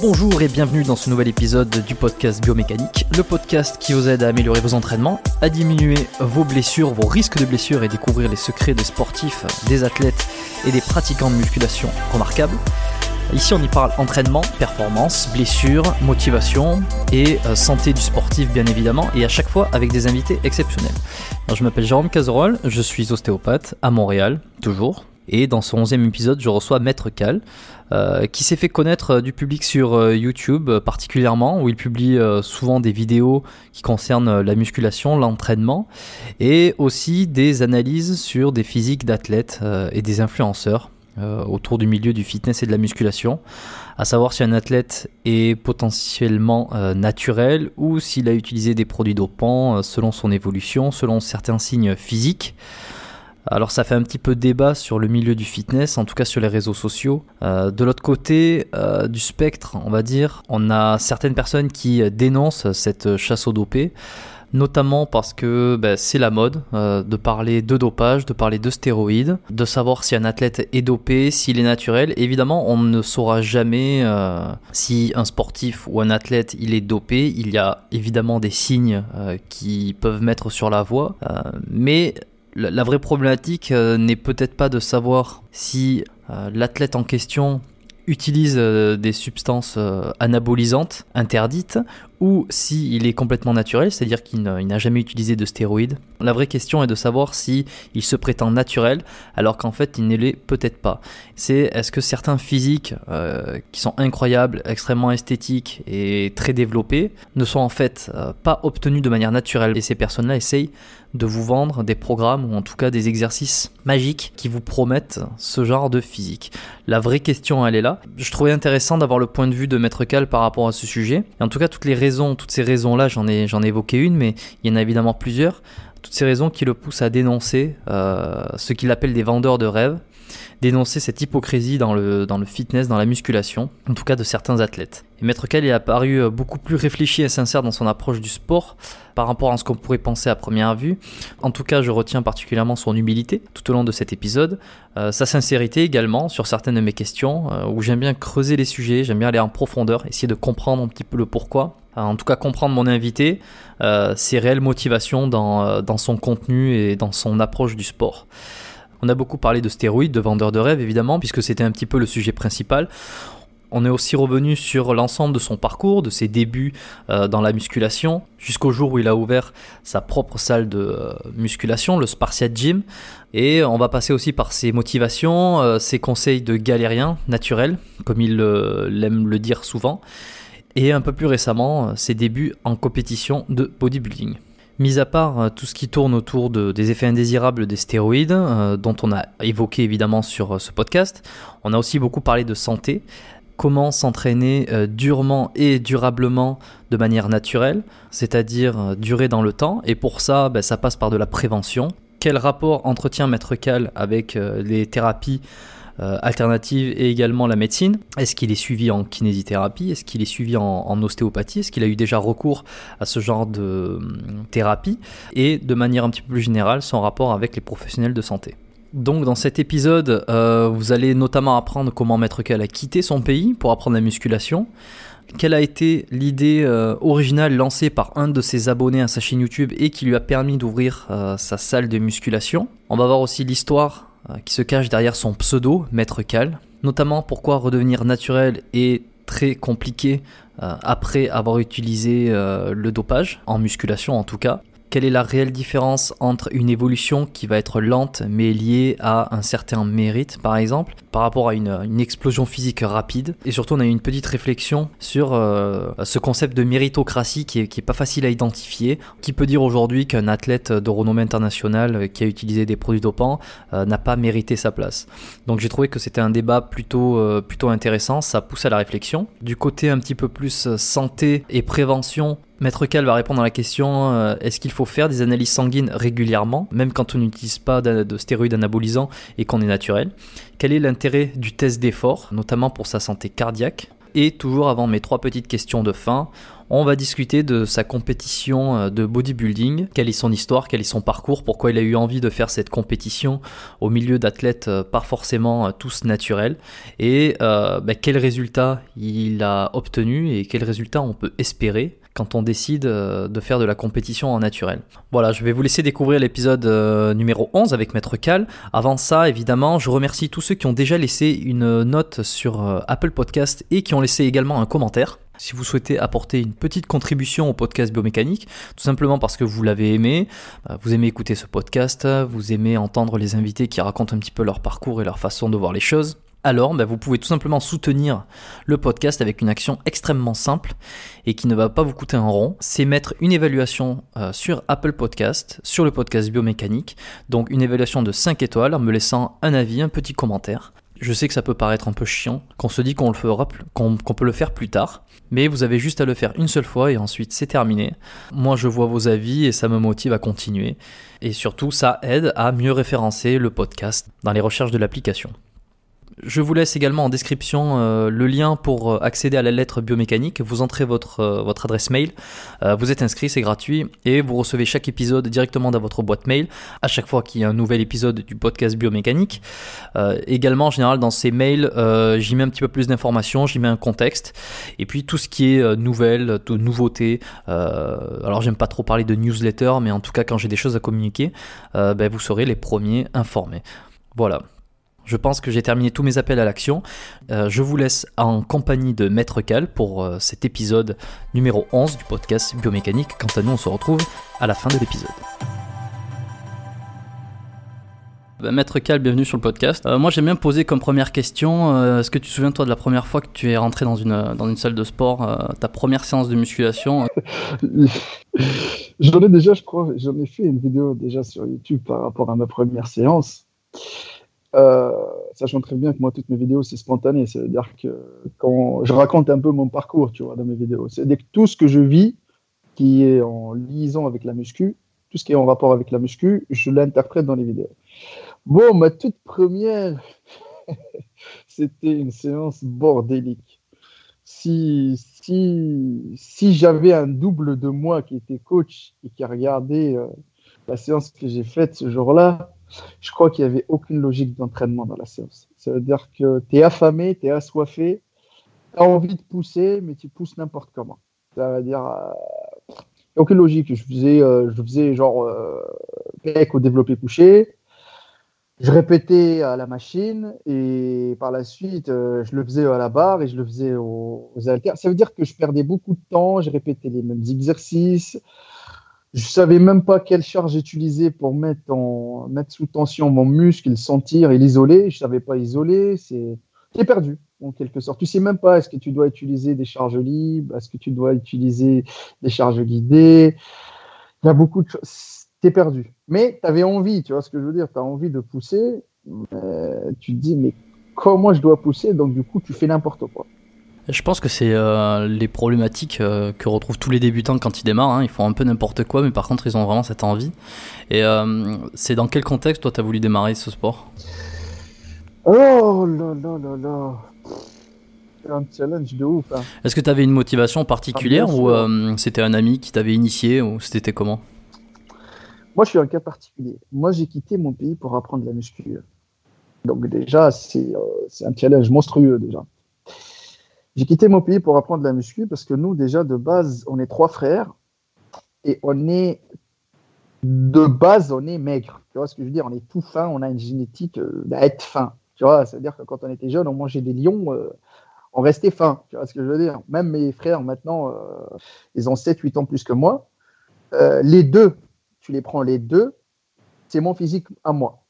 Bonjour et bienvenue dans ce nouvel épisode du podcast Biomécanique, le podcast qui vous aide à améliorer vos entraînements, à diminuer vos blessures, vos risques de blessures et découvrir les secrets des sportifs, des athlètes et des pratiquants de musculation remarquables. Ici on y parle entraînement, performance, blessures, motivation et euh, santé du sportif bien évidemment et à chaque fois avec des invités exceptionnels. Je m'appelle Jérôme Cazerolle, je suis ostéopathe à Montréal, toujours. Et dans ce onzième épisode, je reçois Maître Cal, euh, qui s'est fait connaître euh, du public sur euh, YouTube particulièrement, où il publie souvent des vidéos qui concernent la musculation, l'entraînement, et aussi des analyses sur des physiques d'athlètes et des influenceurs autour du milieu du fitness et de la musculation, à savoir si un athlète est potentiellement naturel ou s'il a utilisé des produits dopants selon son évolution, selon certains signes physiques. Alors ça fait un petit peu débat sur le milieu du fitness, en tout cas sur les réseaux sociaux. Euh, de l'autre côté euh, du spectre, on va dire, on a certaines personnes qui dénoncent cette chasse au dopé notamment parce que ben, c'est la mode euh, de parler de dopage, de parler de stéroïdes, de savoir si un athlète est dopé, s'il est naturel. Évidemment, on ne saura jamais si un sportif ou un athlète il est dopé. Il y a évidemment des signes qui peuvent mettre sur la voie, mais la, vraie problématique euh, n'est peut-être pas de savoir si euh, l'athlète en question utilise euh, des substances anabolisantes interdites ou s'il est complètement naturel, c'est-à-dire qu'il n'a jamais utilisé de stéroïdes. La vraie question est de savoir si se prétend naturel alors qu'en fait il ne l'est peut-être pas. C'est est-ce que certains physiques euh, qui sont incroyables, extrêmement esthétiques et très développés ne sont en fait euh, pas obtenus de manière naturelle? Et ces personnes-là essayent de vous vendre des programmes ou en tout cas des exercices magiques qui vous promettent ce genre de physique. La vraie question, elle est là. Je trouvais intéressant d'avoir le point de vue de Maître Cal par rapport à ce sujet. Et en tout cas, toutes les toutes ces raisons-là, j'en ai, j'en ai évoqué une, mais il y en a évidemment plusieurs. Toutes ces raisons qui le poussent à dénoncer euh, ce qu'il appelle des vendeurs de rêves, dénoncer cette hypocrisie dans le, dans le fitness, dans la musculation, en tout cas de certains athlètes. Et Maître Cal est apparu euh, beaucoup plus réfléchi et sincère dans son approche du sport par rapport à ce qu'on pourrait penser à première vue. En tout cas, je retiens particulièrement son humilité tout au long de cet épisode, euh, sa sincérité également sur certaines de mes questions, euh, où j'aime bien creuser les sujets, j'aime bien aller en profondeur, essayer de comprendre un petit peu le pourquoi. en tout cas, comprendre mon invité, ses réelles motivations dans, dans son contenu et dans son approche du sport. On a beaucoup parlé de stéroïdes, de vendeurs de rêves évidemment, puisque c'était un petit peu le sujet principal. On est aussi revenu sur l'ensemble de son parcours, de ses débuts euh, dans la musculation, jusqu'au jour où il a ouvert sa propre salle de euh, musculation, le Spartiate Gym. Et on va passer aussi par ses motivations, euh, ses conseils de galérien naturel, comme il aime le dire souvent. Et un peu plus récemment, ses débuts en compétition de bodybuilding. Mis à part euh, tout ce qui tourne autour de, des effets indésirables des stéroïdes, euh, dont on a évoqué évidemment sur euh, ce podcast, on a aussi beaucoup parlé de santé, comment s'entraîner durement et durablement de manière naturelle, c'est-à-dire durer dans le temps, et pour ça, ben, ça passe par de la prévention. Quel rapport entretient Maître Cal avec les thérapies euh, alternative et également la médecine. Est-ce qu'il est suivi en kinésithérapie? Est-ce qu'il est suivi en, ostéopathie? Est-ce qu'il a eu déjà recours à ce genre de hum, thérapie? Et de manière un petit peu plus générale, son rapport avec les professionnels de santé. Donc dans cet épisode, euh, vous allez notamment apprendre comment Maître Cal a quitté son pays pour apprendre la musculation, quelle a été l'idée euh, originale lancée par un de ses abonnés à sa chaîne YouTube et qui lui a permis d'ouvrir sa salle de musculation? On va voir aussi l'histoire euh, qui se cache derrière son pseudo, Maître Cal. Notamment pourquoi redevenir naturel est très compliqué euh, après avoir utilisé euh, le dopage, en musculation en tout cas. Quelle est la réelle différence entre une évolution qui va être lente mais liée à un certain mérite par exemple par rapport à une, explosion physique rapide? Et surtout on a eu une petite réflexion sur euh, ce concept de méritocratie qui est, pas facile à identifier. Qui peut dire aujourd'hui qu'un athlète de renommée internationale qui a utilisé des produits dopants euh, n'a pas mérité sa place? Donc j'ai trouvé que c'était un débat plutôt, euh, plutôt intéressant, ça pousse à la réflexion. Du côté un petit peu plus santé et prévention, Maître Cal va répondre à la question euh, est-ce qu'il faut faire des analyses sanguines régulièrement, même quand on n'utilise pas de, stéroïdes anabolisants et qu'on est naturel? Quel est l'intérêt du test d'effort, notamment pour sa santé cardiaque? Et toujours avant mes trois petites questions de fin, on va discuter de sa compétition euh, de bodybuilding, quelle est son histoire, quel est son parcours, pourquoi il a eu envie de faire cette compétition au milieu d'athlètes euh, pas forcément tous naturels, et euh, bah, quels résultats il a obtenu et quels résultats on peut espérer? Quand on décide euh, de faire de la compétition en naturel. Voilà, je vais vous laisser découvrir l'épisode euh, numéro 11 avec Maître Cal. Avant ça, évidemment, je remercie tous ceux qui ont déjà laissé une note sur euh, Apple Podcast et qui ont laissé également un commentaire. Si vous souhaitez apporter une petite contribution au podcast biomécanique, tout simplement parce que vous l'avez aimé, vous aimez écouter ce podcast, vous aimez entendre les invités qui racontent un petit peu leur parcours et leur façon de voir les choses, alors bah, vous pouvez tout simplement soutenir le podcast avec une action extrêmement simple et qui ne va pas vous coûter un rond. C'est mettre une évaluation euh, sur Apple Podcast, sur le podcast biomécanique. Donc une évaluation de 5 étoiles en me laissant un avis, un petit commentaire. Je sais que ça peut paraître un peu chiant, qu'on se dit qu'on le fera, qu'on peut le faire plus tard, mais vous avez juste à le faire une seule fois et ensuite c'est terminé. Moi je vois vos avis et ça me motive à continuer. Et surtout ça aide à mieux référencer le podcast dans les recherches de l'application. Je vous laisse également en description euh, le lien pour euh, accéder à la lettre biomécanique. Vous entrez votre, euh, votre adresse mail, vous êtes inscrit, c'est gratuit, et vous recevez chaque épisode directement dans votre boîte mail à chaque fois qu'il y a un nouvel épisode du podcast biomécanique. également, en général, dans ces mails, j'y mets un petit peu plus d'informations, j'y mets un contexte, et puis tout ce qui est nouvelles, de nouveautés. alors, j'aime pas trop parler de newsletter, mais en tout cas, quand j'ai des choses à communiquer, ben, vous serez les premiers informés. Voilà. Je pense que j'ai terminé tous mes appels à l'action. Euh, je vous laisse en compagnie de Maître Cal pour euh, cet épisode numéro 11 du podcast Biomécanique. Quant à nous, on se retrouve à la fin de l'épisode. Bah, Maître Cal, bienvenue sur le podcast. Euh, moi, j'aime bien poser comme première question euh, est-ce que tu te souviens, toi, de la première fois que tu es rentré dans une, dans une salle de sport, euh, ta première séance de musculation J'en ai déjà, je crois, j'en ai fait une vidéo déjà sur YouTube par rapport à ma première séance. Sachant très bien que moi, toutes mes vidéos, c'est spontané. C'est-à-dire que quand je raconte un peu mon parcours, tu vois, dans mes vidéos, c'est-à-dire que tout ce que je vis, qui est en liaison avec la muscu, tout ce qui est en rapport avec la muscu, je l'interprète dans les vidéos. Bon, ma toute première, c'était une séance bordélique. Si, si, si j'avais un double de moi qui était coach et qui a regardé euh, la séance que j'ai faite ce jour-là, je crois qu'il n'y avait aucune logique d'entraînement dans la séance. Ça veut dire que tu es affamé, tu es assoiffé, tu as envie de pousser, mais tu pousses n'importe comment. Ça veut dire, euh, aucune logique. Je faisais, euh, je faisais genre euh, au développé couché, je répétais à la machine et par la suite, euh, je le faisais à la barre et je le faisais aux, haltères. Ça veut dire que je perdais beaucoup de temps, je répétais les mêmes exercices. Je savais même pas quelle charge utiliser pour mettre, en, mettre sous tension mon muscle, le sentir et l'isoler. Je savais pas isoler. C'est perdu en quelque sorte. Tu sais même pas est-ce que tu dois utiliser des charges libres, est-ce que tu dois utiliser des charges guidées? Il y a beaucoup de choses t'es perdu. Mais tu avais envie, tu vois ce que je veux dire, tu as envie de pousser, tu te dis, mais comment je dois pousser? Donc du coup, tu fais n'importe quoi. Je pense que c'est euh, les problématiques euh, que retrouvent tous les débutants quand ils démarrent. Hein. Ils font un peu n'importe quoi, mais par contre, ils ont vraiment cette envie. Et euh, c'est dans quel contexte, toi, tu as voulu démarrer ce sport? Oh là là là là C'est un challenge de ouf. Hein. Est-ce que tu avais une motivation particulière ah, ou c'était un ami qui t'avait initié ou c'était comment? Moi, je suis un cas particulier. Moi, j'ai quitté mon pays pour apprendre la muscu. Donc déjà, c'est euh, un challenge monstrueux déjà. J'ai quitté mon pays pour apprendre la muscu parce que nous, déjà, de base, on est trois frères et on est, de base, on est maigre. Tu vois ce que je veux dire? On est tout fin, on a une génétique euh, d'être fin. Tu vois, c'est-à-dire que quand on était jeune, on mangeait des lions, euh, on restait fin. Tu vois ce que je veux dire? Même mes frères, maintenant, ils ont 7-8 ans plus que moi. les deux, tu les prends les deux, c'est mon physique à moi,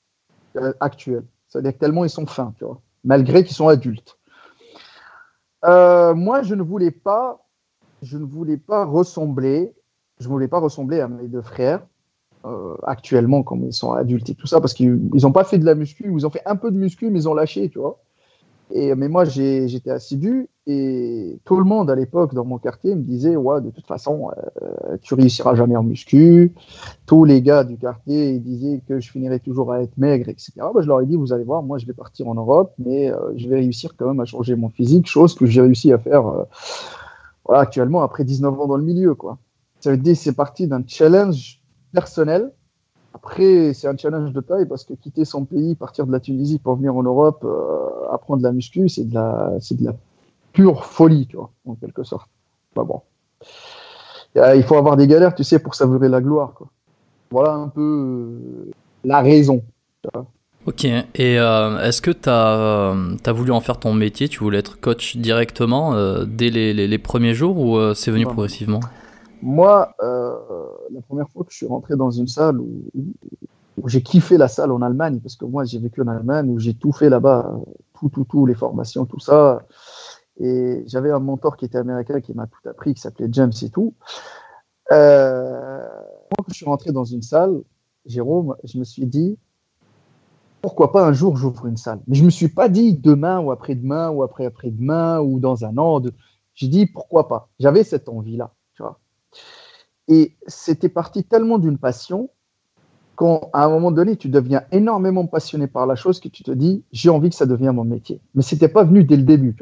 euh, actuel. C'est-à-dire que tellement ils sont fins, tu vois, malgré qu'ils sont adultes. Euh, moi, je ne voulais pas, je ne voulais pas ressembler, je voulais pas ressembler à mes deux frères, euh, actuellement, comme ils sont adultes et tout ça, parce qu'ils n'ont pas fait de la muscu, ils ont fait un peu de muscu, mais ils ont lâché, tu vois. Et, mais moi, j'étais assidu et tout le monde à l'époque dans mon quartier me disait Ouais, de toute façon, euh, tu réussiras jamais en muscu. Tous les gars du quartier ils disaient que je finirais toujours à être maigre, etc. Moi, je leur ai dit Vous allez voir, moi, je vais partir en Europe, mais euh, je vais réussir quand même à changer mon physique, chose que j'ai réussi à faire euh, voilà, actuellement après 19 ans dans le milieu. Quoi. Ça veut dire c'est parti d'un challenge personnel après, c'est un challenge de taille parce que quitter son pays, partir de la Tunisie pour venir en Europe, euh, apprendre la muscu, c'est de la, c'est de la pure folie, tu vois, en quelque sorte. Bah bon. Il faut avoir des galères, tu sais, pour savourer la gloire, quoi. Voilà un peu euh, la raison. Ok, et euh, est-ce que tu as, as, voulu en faire ton métier? Tu voulais être coach directement dès les, les, premiers jours ou c'est venu progressivement? Moi, euh, la première fois que je suis rentré dans une salle où, j'ai kiffé la salle en Allemagne, parce que moi j'ai vécu en Allemagne, où j'ai tout fait là-bas, tout, tout, tout, les formations, tout ça. Et j'avais un mentor qui était américain qui m'a tout appris, qui s'appelait James et tout. Euh, quand je suis rentré dans une salle, Jérôme, je me suis dit, pourquoi pas un jour j'ouvre une salle? Mais je me suis pas dit demain ou après-demain ou après-après-demain ou dans un an. J'ai dit pourquoi pas? J'avais cette envie-là. Et c'était parti tellement d'une passion qu'à un moment donné, tu deviens énormément passionné par la chose que tu te dis, j'ai envie que ça devienne mon métier. Mais ce n'était pas venu dès le début.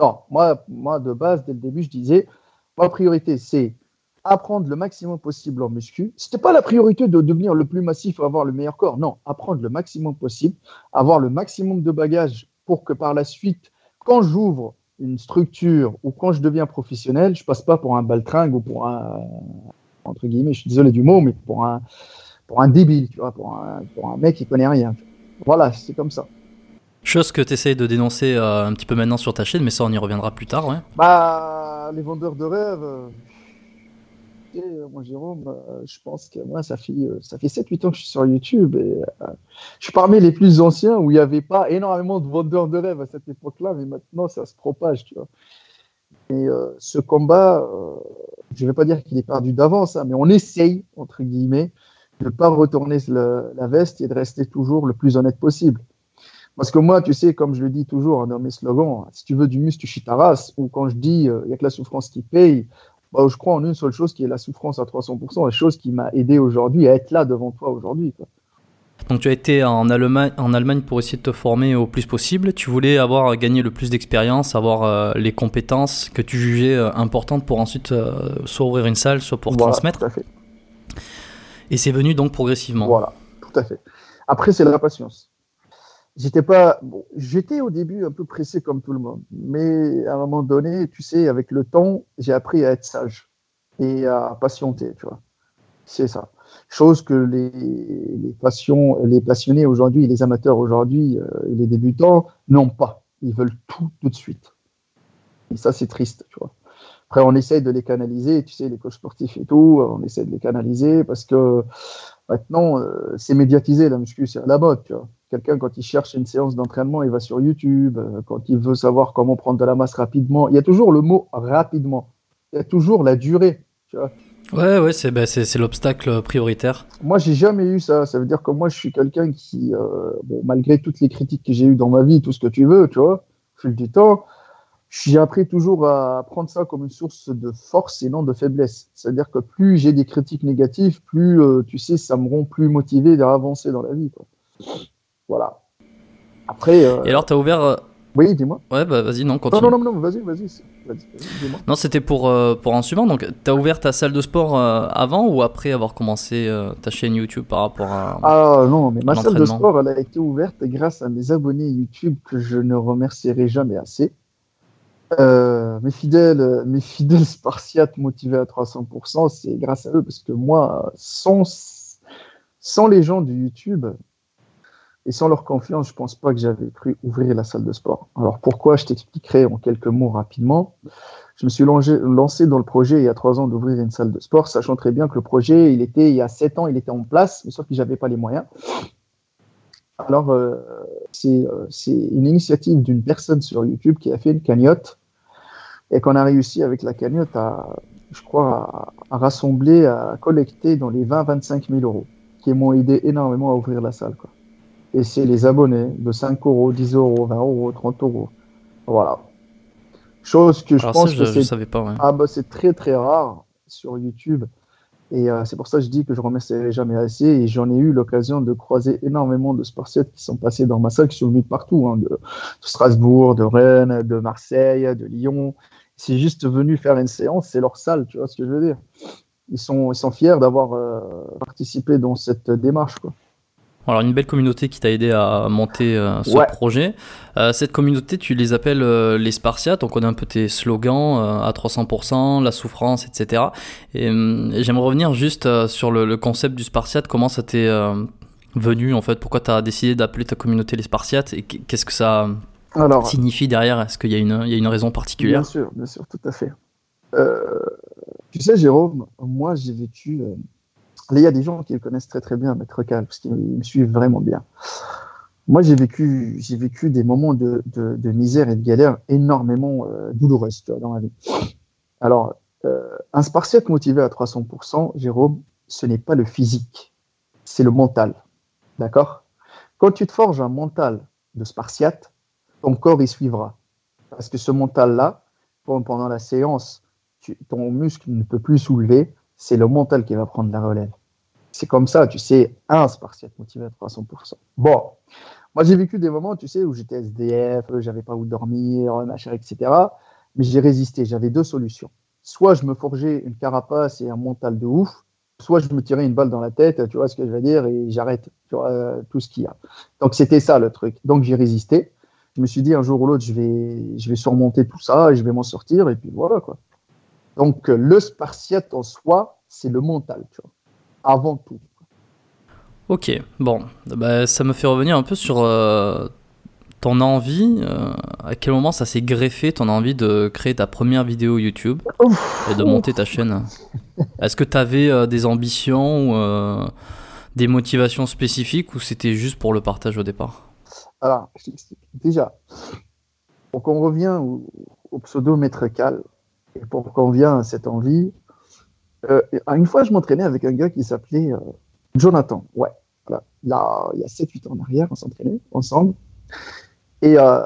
Non, moi, moi, de base, dès le début, je disais, ma priorité, c'est apprendre le maximum possible en muscu. Ce n'était pas la priorité de devenir le plus massif ou avoir le meilleur corps. Non, apprendre le maximum possible, avoir le maximum de bagages pour que par la suite, quand j'ouvre une structure ou quand je deviens professionnel, je passe pas pour un baltringue ou pour un, entre guillemets, je suis désolé du mot, mais pour un, pour un débile, tu vois, pour un, pour un mec qui connaît rien. Voilà, c'est comme ça. Chose que tu essayes de dénoncer euh, un petit peu maintenant sur ta chaîne, mais ça on y reviendra plus tard, ouais. Bah, les vendeurs de rêves. Euh, moi, Jérôme, euh, je pense que moi, ça fait, euh, ça fait 7-8 ans que je suis sur YouTube et euh, je suis parmi les plus anciens où il n'y avait pas énormément de vendeurs de rêves à cette époque-là, mais maintenant ça se propage, tu vois. Et euh, ce combat, euh, je ne vais pas dire qu'il est perdu d'avance, hein, mais on essaye, entre guillemets, de ne pas retourner la veste et de rester toujours le plus honnête possible. Parce que moi, tu sais, comme je le dis toujours dans mes slogans, si tu veux du muscle, tu chies ta race, ou quand je dis il n'y a que la souffrance qui paye, bah, je crois en une seule chose qui est la souffrance à 300%, la chose qui m'a aidé aujourd'hui à être là devant toi aujourd'hui. Donc tu as été en Allemagne, en Allemagne pour essayer de te former au plus possible. Tu voulais avoir gagné le plus d'expérience, avoir euh, les compétences que tu jugeais euh, importantes pour ensuite euh, soit ouvrir une salle, soit pour Voilà, transmettre. Tout à fait. Et c'est venu donc progressivement. Voilà, tout à fait. Après, c'est la patience. J'étais pas, bon, j'étais au début un peu pressé comme tout le monde, mais à un moment donné, tu sais, avec le temps, j'ai appris à être sage et à patienter, tu vois. C'est ça. Chose que les, les, passions, les passionnés aujourd'hui, les amateurs aujourd'hui, euh, les débutants n'ont pas. Ils veulent tout tout de suite. Et ça, c'est triste, tu vois. Après, on essaye de les canaliser, tu sais, les coachs sportifs et tout, on essaie de les canaliser parce que maintenant, euh, c'est médiatisé, la muscu, c'est à la mode, tu vois. Quelqu'un, quand il cherche une séance d'entraînement, il va sur YouTube. euh, Quand il veut savoir comment prendre de la masse rapidement, il y a toujours le mot rapidement. Il y a toujours la durée, tu vois. Ouais, ouais, c'est bah, c'est- l'obstacle prioritaire. Moi, j'ai jamais eu ça. Ça veut dire que moi, je suis quelqu'un qui, euh, bon, malgré toutes les critiques que j'ai eues dans ma vie, tout ce que tu veux, tu vois, au fil du temps, j'ai appris toujours à prendre ça comme une source de force et non de faiblesse. C'est-à-dire que plus j'ai des critiques négatives, plus, euh, tu sais, ça me rend plus motivé d'avancer dans la vie. Quoi. Voilà. Après, euh, Et alors, tu as ouvert. euh, oui, dis-moi. Ouais, bah vas-y, non, continue. non, non, non, vas-y, vas-y, dis-moi. Non, c'était pour, euh, pour un suivant. Donc, tu as ouvert ta salle de sport euh, avant ou après avoir commencé euh, ta chaîne YouTube par rapport à. Ah non, mais ma salle de sport, elle a été ouverte grâce à mes abonnés YouTube que je ne remercierai jamais assez. Mes fidèles, mes fidèles Spartiates motivés à 300%, c'est grâce à eux parce que moi, sans, sans les gens du YouTube et sans leur confiance, je pense pas que j'avais cru ouvrir la salle de sport. Alors pourquoi? Je t'expliquerai en quelques mots rapidement. Je me suis lancé, dans le projet il y a trois ans d'ouvrir une salle de sport, sachant très bien que le projet, il était il y a sept ans, il était en place, mais sauf que j'avais pas les moyens. Alors, euh, c'est euh, c'est une initiative d'une personne sur YouTube qui a fait une cagnotte et qu'on a réussi avec la cagnotte à, je crois, à, rassembler, à collecter dans les 20-25 000 euros, qui m'ont aidé énormément à ouvrir la salle. Et c'est les abonnés de 5 euros, 10 euros, 20 euros, 30 euros. Voilà. Chose que je Alors, pense ça, que je, c'est savais pas, ouais. ah bah c'est très très rare sur YouTube. Et euh, c'est pour ça que je dis que je remercierai jamais assez. Et j'en ai eu l'occasion de croiser énormément de Spartiates qui sont passés dans ma salle, qui sont venus de partout, hein, de, de Strasbourg, de Rennes, de Marseille, de Lyon. C'est juste venu faire une séance, c'est leur salle, tu vois ce que je veux dire. Ils sont, ils sont fiers d'avoir euh, participé dans cette démarche. Quoi. Alors, une belle communauté qui t'a aidé à monter euh, ce Ouais. projet. Euh, cette communauté, tu les appelles euh, les Spartiates. On connaît un peu tes slogans à 300%, la souffrance, etc. Et, hum, j'aimerais revenir juste sur le, le concept du Spartiate. Comment ça t'est venu en fait? Pourquoi tu as décidé d'appeler ta communauté les Spartiates? Et qu- qu'est-ce que ça Alors, signifie derrière? Est-ce qu'il y, a une- il y a une raison particulière? Bien sûr, bien sûr, tout à fait. Tu sais, Jérôme, moi, j'ai vécu. Il y a des gens qui le connaissent très très bien, Maître Cal, parce qu'ils me suivent vraiment bien. Moi, j'ai vécu, j'ai vécu des moments de, misère et de galère énormément euh, douloureuses dans ma vie. Alors, euh, un Spartiate motivé à 300%, Jérôme, ce n'est pas le physique, c'est le mental. D'accord? Quand tu te forges un mental de Spartiate, ton corps y suivra. Parce que ce mental-là, pendant la séance, ton muscle ne peut plus soulever, c'est le mental qui va prendre la relève. C'est comme ça, tu sais, un Spartiate motivé à 300%. Bon, moi j'ai vécu des moments, tu sais, où j'étais SDF, euh, j'avais pas où dormir, euh, machin, etc. Mais j'ai résisté, j'avais deux solutions. Soit je me forgeais une carapace et un mental de ouf, soit je me tirais une balle dans la tête, tu vois ce que je veux dire, et j'arrête euh, tout ce qu'il y a. Donc c'était ça le truc. Donc j'ai résisté. Je me suis dit un jour ou l'autre, je vais, je vais surmonter tout ça et je vais m'en sortir, et puis voilà quoi. Donc euh, le Spartiate en soi, c'est le mental, tu vois, avant tout. Ok, bon, bah, ça me fait revenir un peu sur euh, ton envie, euh, à quel moment ça s'est greffé, ton envie de créer ta première vidéo YouTube et de monter ta chaîne? Est-ce que tu avais euh, des ambitions ou des motivations spécifiques ou c'était juste pour le partage au départ? Alors, déjà, pour qu'on revient au, pseudo Maître Cal, et pour qu'on vienne à cette envie, une fois je m'entraînais avec un gars qui s'appelait Jonathan, ouais. Là, il y a 7-8 ans en arrière, on s'entraînait ensemble. Et euh,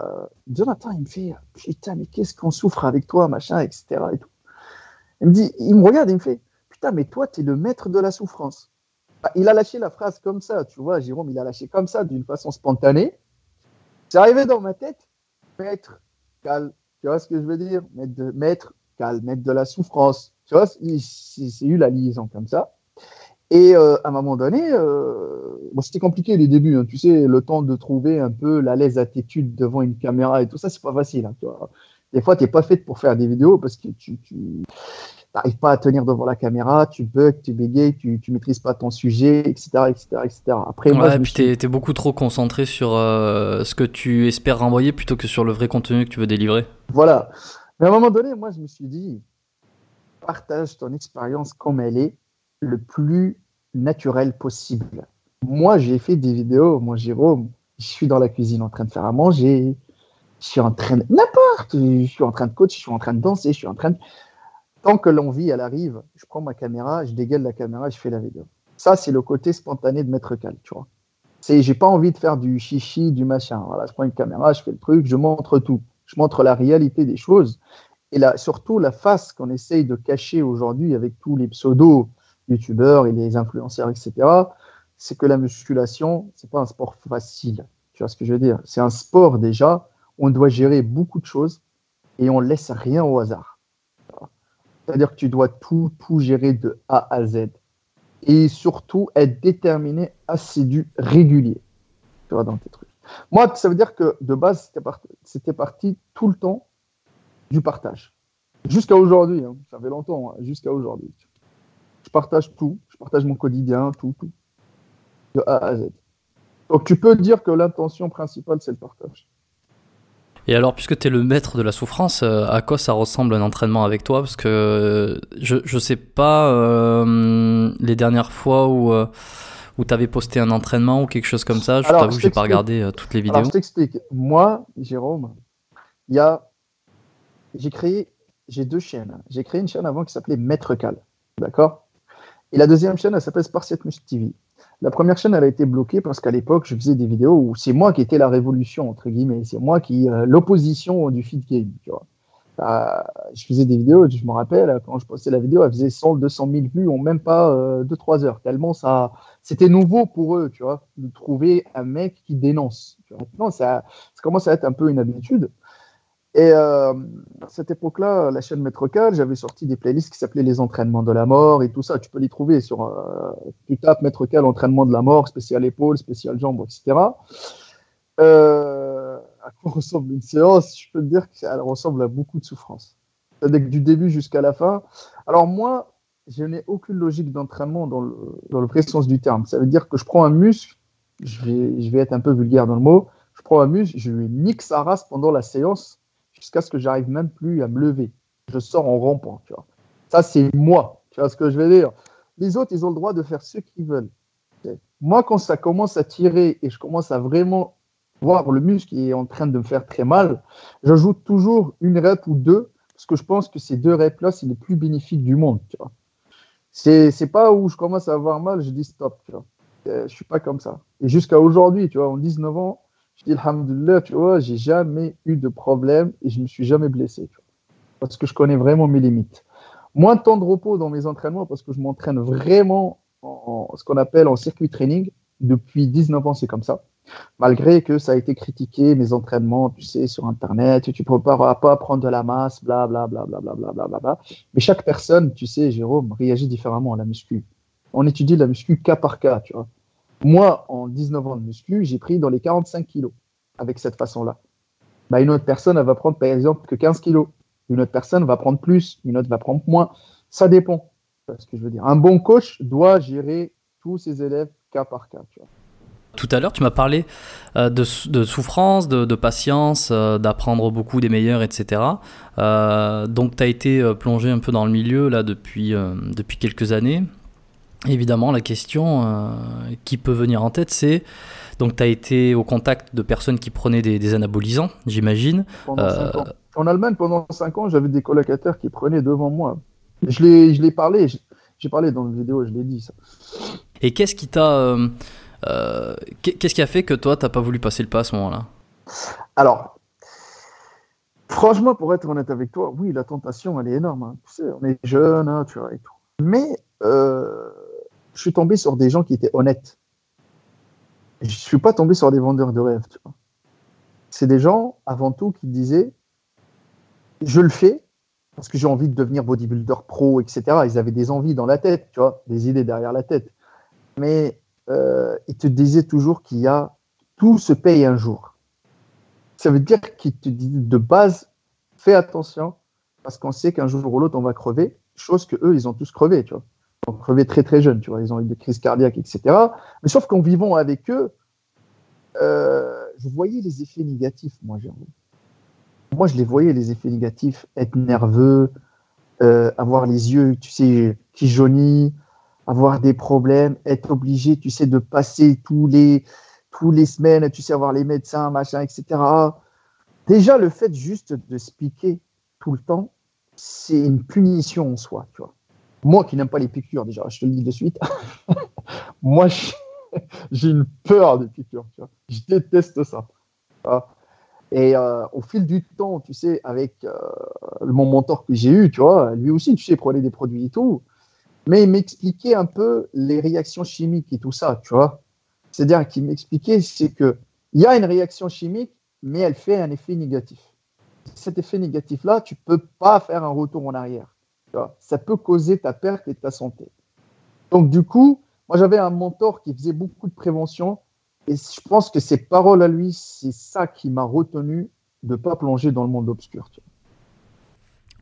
Jonathan, il me fait Putain, mais qu'est-ce qu'on souffre avec toi, machin, etc. Et tout. Il me dit, il me regarde, il me fait Putain, mais toi, tu es le maître de la souffrance. Bah, il a lâché la phrase comme ça, tu vois, Jérôme, il a lâché comme ça, d'une façon spontanée. C'est arrivé dans ma tête, maître, calme, tu vois ce que je veux dire? Maître, maître calme, maître de la souffrance. Tu vois, c'est eu la liaison comme ça. Et euh, à un moment donné, euh, bon, c'était compliqué les débuts. Hein, tu sais, le temps de trouver un peu la laise attitude devant une caméra et tout ça, c'est pas facile. Hein, tu vois. Des fois, tu n'es pas fait pour faire des vidéos parce que tu n'arrives pas à tenir devant la caméra, tu bugs, tu bégayes, tu ne maîtrises pas ton sujet, etc. etc., etc. Après, ouais, moi, et puis tu es, beaucoup trop concentré sur euh, ce que tu espères renvoyer plutôt que sur le vrai contenu que tu veux délivrer. Voilà. Mais à un moment donné, moi, je me suis dit, partage ton expérience comme elle est le plus naturel possible. Moi, j'ai fait des vidéos, moi, Jérôme, je suis dans la cuisine en train de faire à manger, je suis en train de. N'importe Je suis en train de coach, je suis en train de danser, je suis en train de. Tant que l'envie, elle arrive, je prends ma caméra, je dégaine la caméra, je fais la vidéo. Ça, c'est le côté spontané de Maître Cal, tu vois. C'est, j'ai pas envie de faire du chichi, du machin. Voilà, je prends une caméra, je fais le truc, je montre tout. Je montre la réalité des choses. Et là, surtout la face qu'on essaye de cacher aujourd'hui avec tous les pseudos youtubeurs et les influenceurs, etc., c'est que la musculation, c'est pas un sport facile. Tu vois ce que je veux dire? C'est un sport déjà, on doit gérer beaucoup de choses et on laisse rien au hasard. C'est-à-dire que tu dois tout, tout gérer de A à Z. Et surtout être déterminé, assidu, régulier. Tu vois, dans tes trucs. Moi, ça veut dire que de base, c'était parti, tout le temps du partage. Jusqu'à aujourd'hui, hein. ça fait longtemps, hein, jusqu'à aujourd'hui je partage tout, je partage mon quotidien, tout, tout, de A à Z. Donc tu peux dire que l'intention principale, c'est le partage. Et alors, puisque tu es le maître de la souffrance, euh, à quoi ça ressemble un entraînement avec toi? Parce que je ne sais pas euh, les dernières fois où, euh, où tu avais posté un entraînement ou quelque chose comme ça. Je t'avoue n'ai pas regardé toutes les vidéos. Alors, je t'explique. Moi, Jérôme, il y a... j'ai créé, j'ai deux chaînes. J'ai créé une chaîne avant qui s'appelait Maître Cal. D'accord? Et la deuxième chaîne, elle s'appelle Spartiatus TV. La première chaîne, elle a été bloquée parce qu'à l'époque, je faisais des vidéos où c'est moi qui étais la révolution, entre guillemets. C'est moi qui, euh, l'opposition du feed game, tu vois. Euh, je faisais des vidéos, je me rappelle, quand je postais la vidéo, elle faisait 100, 200 000 vues en même pas 2-3 euh, heures. Tellement ça, c'était nouveau pour eux, tu vois, de trouver un mec qui dénonce. Maintenant, ça, commence à être un peu une habitude. Et euh, à cette époque-là, la chaîne Maître j'avais sorti des playlists qui s'appelaient Les entraînements de la mort et tout ça. Tu peux les trouver sur. Euh, tu tapes Maître entraînement de la mort, spécial épaule, spécial jambes, etc. Euh, à quoi ressemble une séance Je peux te dire qu'elle ressemble à beaucoup de souffrance. C'est-à-dire du début jusqu'à la fin. Alors, moi, je n'ai aucune logique d'entraînement dans le, vrai sens du terme. Ça veut dire que je prends un muscle, je vais, être un peu vulgaire dans le mot, je prends un muscle, je lui nique sa race pendant la séance jusqu'à ce que j'arrive même plus à me lever. Je sors en rampant. Ça, c'est moi. Tu vois ce que je veux dire Les autres, ils ont le droit de faire ce qu'ils veulent. Moi, quand ça commence à tirer et je commence à vraiment voir le muscle est en train de me faire très mal, j'ajoute toujours une rep ou deux parce que je pense que ces deux reps-là, c'est les plus bénéfiques du monde. Tu vois. C'est, c'est pas où je commence à avoir mal, je dis stop. Tu vois. Euh, je suis pas comme ça. Et jusqu'à aujourd'hui, tu vois, en 19 ans, je dis, Alhamdulillah, tu vois, j'ai jamais eu de problème et je me suis jamais blessé. parce que je connais vraiment mes limites. Moins de temps de repos dans mes entraînements parce que je m'entraîne vraiment en, ce qu'on appelle en circuit training. Depuis 19 ans, c'est comme ça. Malgré que ça a été critiqué, mes entraînements, tu sais, sur Internet, tu ne prépares pas prendre de la masse, bla bla, bla bla bla bla bla bla Mais chaque personne, tu sais, Jérôme, réagit différemment à la muscu. On étudie la muscu cas par cas, tu vois. Moi, en 19 ans de muscu, j'ai pris dans les 45 kilos avec cette façon-là. Bah, une autre personne, elle va prendre par exemple que 15 kilos. Une autre personne va prendre plus, une autre va prendre moins. Ça dépend. Parce que je veux dire, un bon coach doit gérer tous ses élèves cas par cas. Tu vois. Tout à l'heure, tu m'as parlé euh, de, de, souffrance, de, de patience, euh, d'apprendre beaucoup des meilleurs, etc. Euh, donc, tu as été plongé un peu dans le milieu là depuis, depuis quelques années. Évidemment, la question qui peut venir en tête, c'est donc tu as été au contact de personnes qui prenaient des, des anabolisants, j'imagine. En Allemagne, pendant 5 ans, j'avais des colocataires qui prenaient devant moi. Je l'ai parlé, j'ai parlé dans la vidéo, je l'ai dit ça. Et qu'est-ce qui t'a qu'est-ce qui a fait que toi, t'as pas voulu passer le pas à ce moment-là? Alors, franchement, pour être honnête avec toi, oui, la tentation, elle est énorme. Hein. On est jeune, hein, tu vois, et tout. Mais euh, je suis tombé sur des gens qui étaient honnêtes. Je suis pas tombé sur des vendeurs de rêves, tu vois. C'est des gens, avant tout, qui disaient je le fais parce que j'ai envie de devenir bodybuilder pro, etc. Ils avaient des envies dans la tête, tu vois, des idées derrière la tête. Mais euh, il te disait toujours qu'il y a tout se paye un jour. Ça veut dire qu'il te dit de base, fais attention, parce qu'on sait qu'un jour ou l'autre, on va crever, chose que eux, ils ont tous crevé, tu vois. Ils ont crevé très très jeunes, tu vois, ils ont eu des crises cardiaques, etc. Mais sauf qu'en vivant avec eux, euh, je voyais les effets négatifs, moi, Jérôme. Moi, je les voyais, les effets négatifs, être nerveux, euh, avoir les yeux, tu sais, qui jaunissent, avoir des problèmes, être obligé, tu sais, de passer tous les, les semaines, tu sais, avoir les médecins, machin, etc. Déjà, le fait juste de se piquer tout le temps, c'est une punition en soi, tu vois. Moi qui n'aime pas les piqûres, déjà, je te le dis de suite, moi, j'ai une peur des piqûres, tu vois. Je déteste ça. Et euh, au fil du temps, tu sais, avec euh, mon mentor que j'ai eu, tu vois, lui aussi, tu sais, prenait des produits et tout mais il m'expliquait un peu les réactions chimiques et tout ça, tu vois. C'est-à-dire qu'il m'expliquait, c'est que il y a une réaction chimique, mais elle fait un effet négatif. Cet effet négatif-là, tu peux pas faire un retour en arrière. Ça peut causer ta perte et ta santé. Donc du coup, moi j'avais un mentor qui faisait beaucoup de prévention, et je pense que ses paroles à lui, c'est ça qui m'a retenu de pas plonger dans le monde obscur. Tu vois.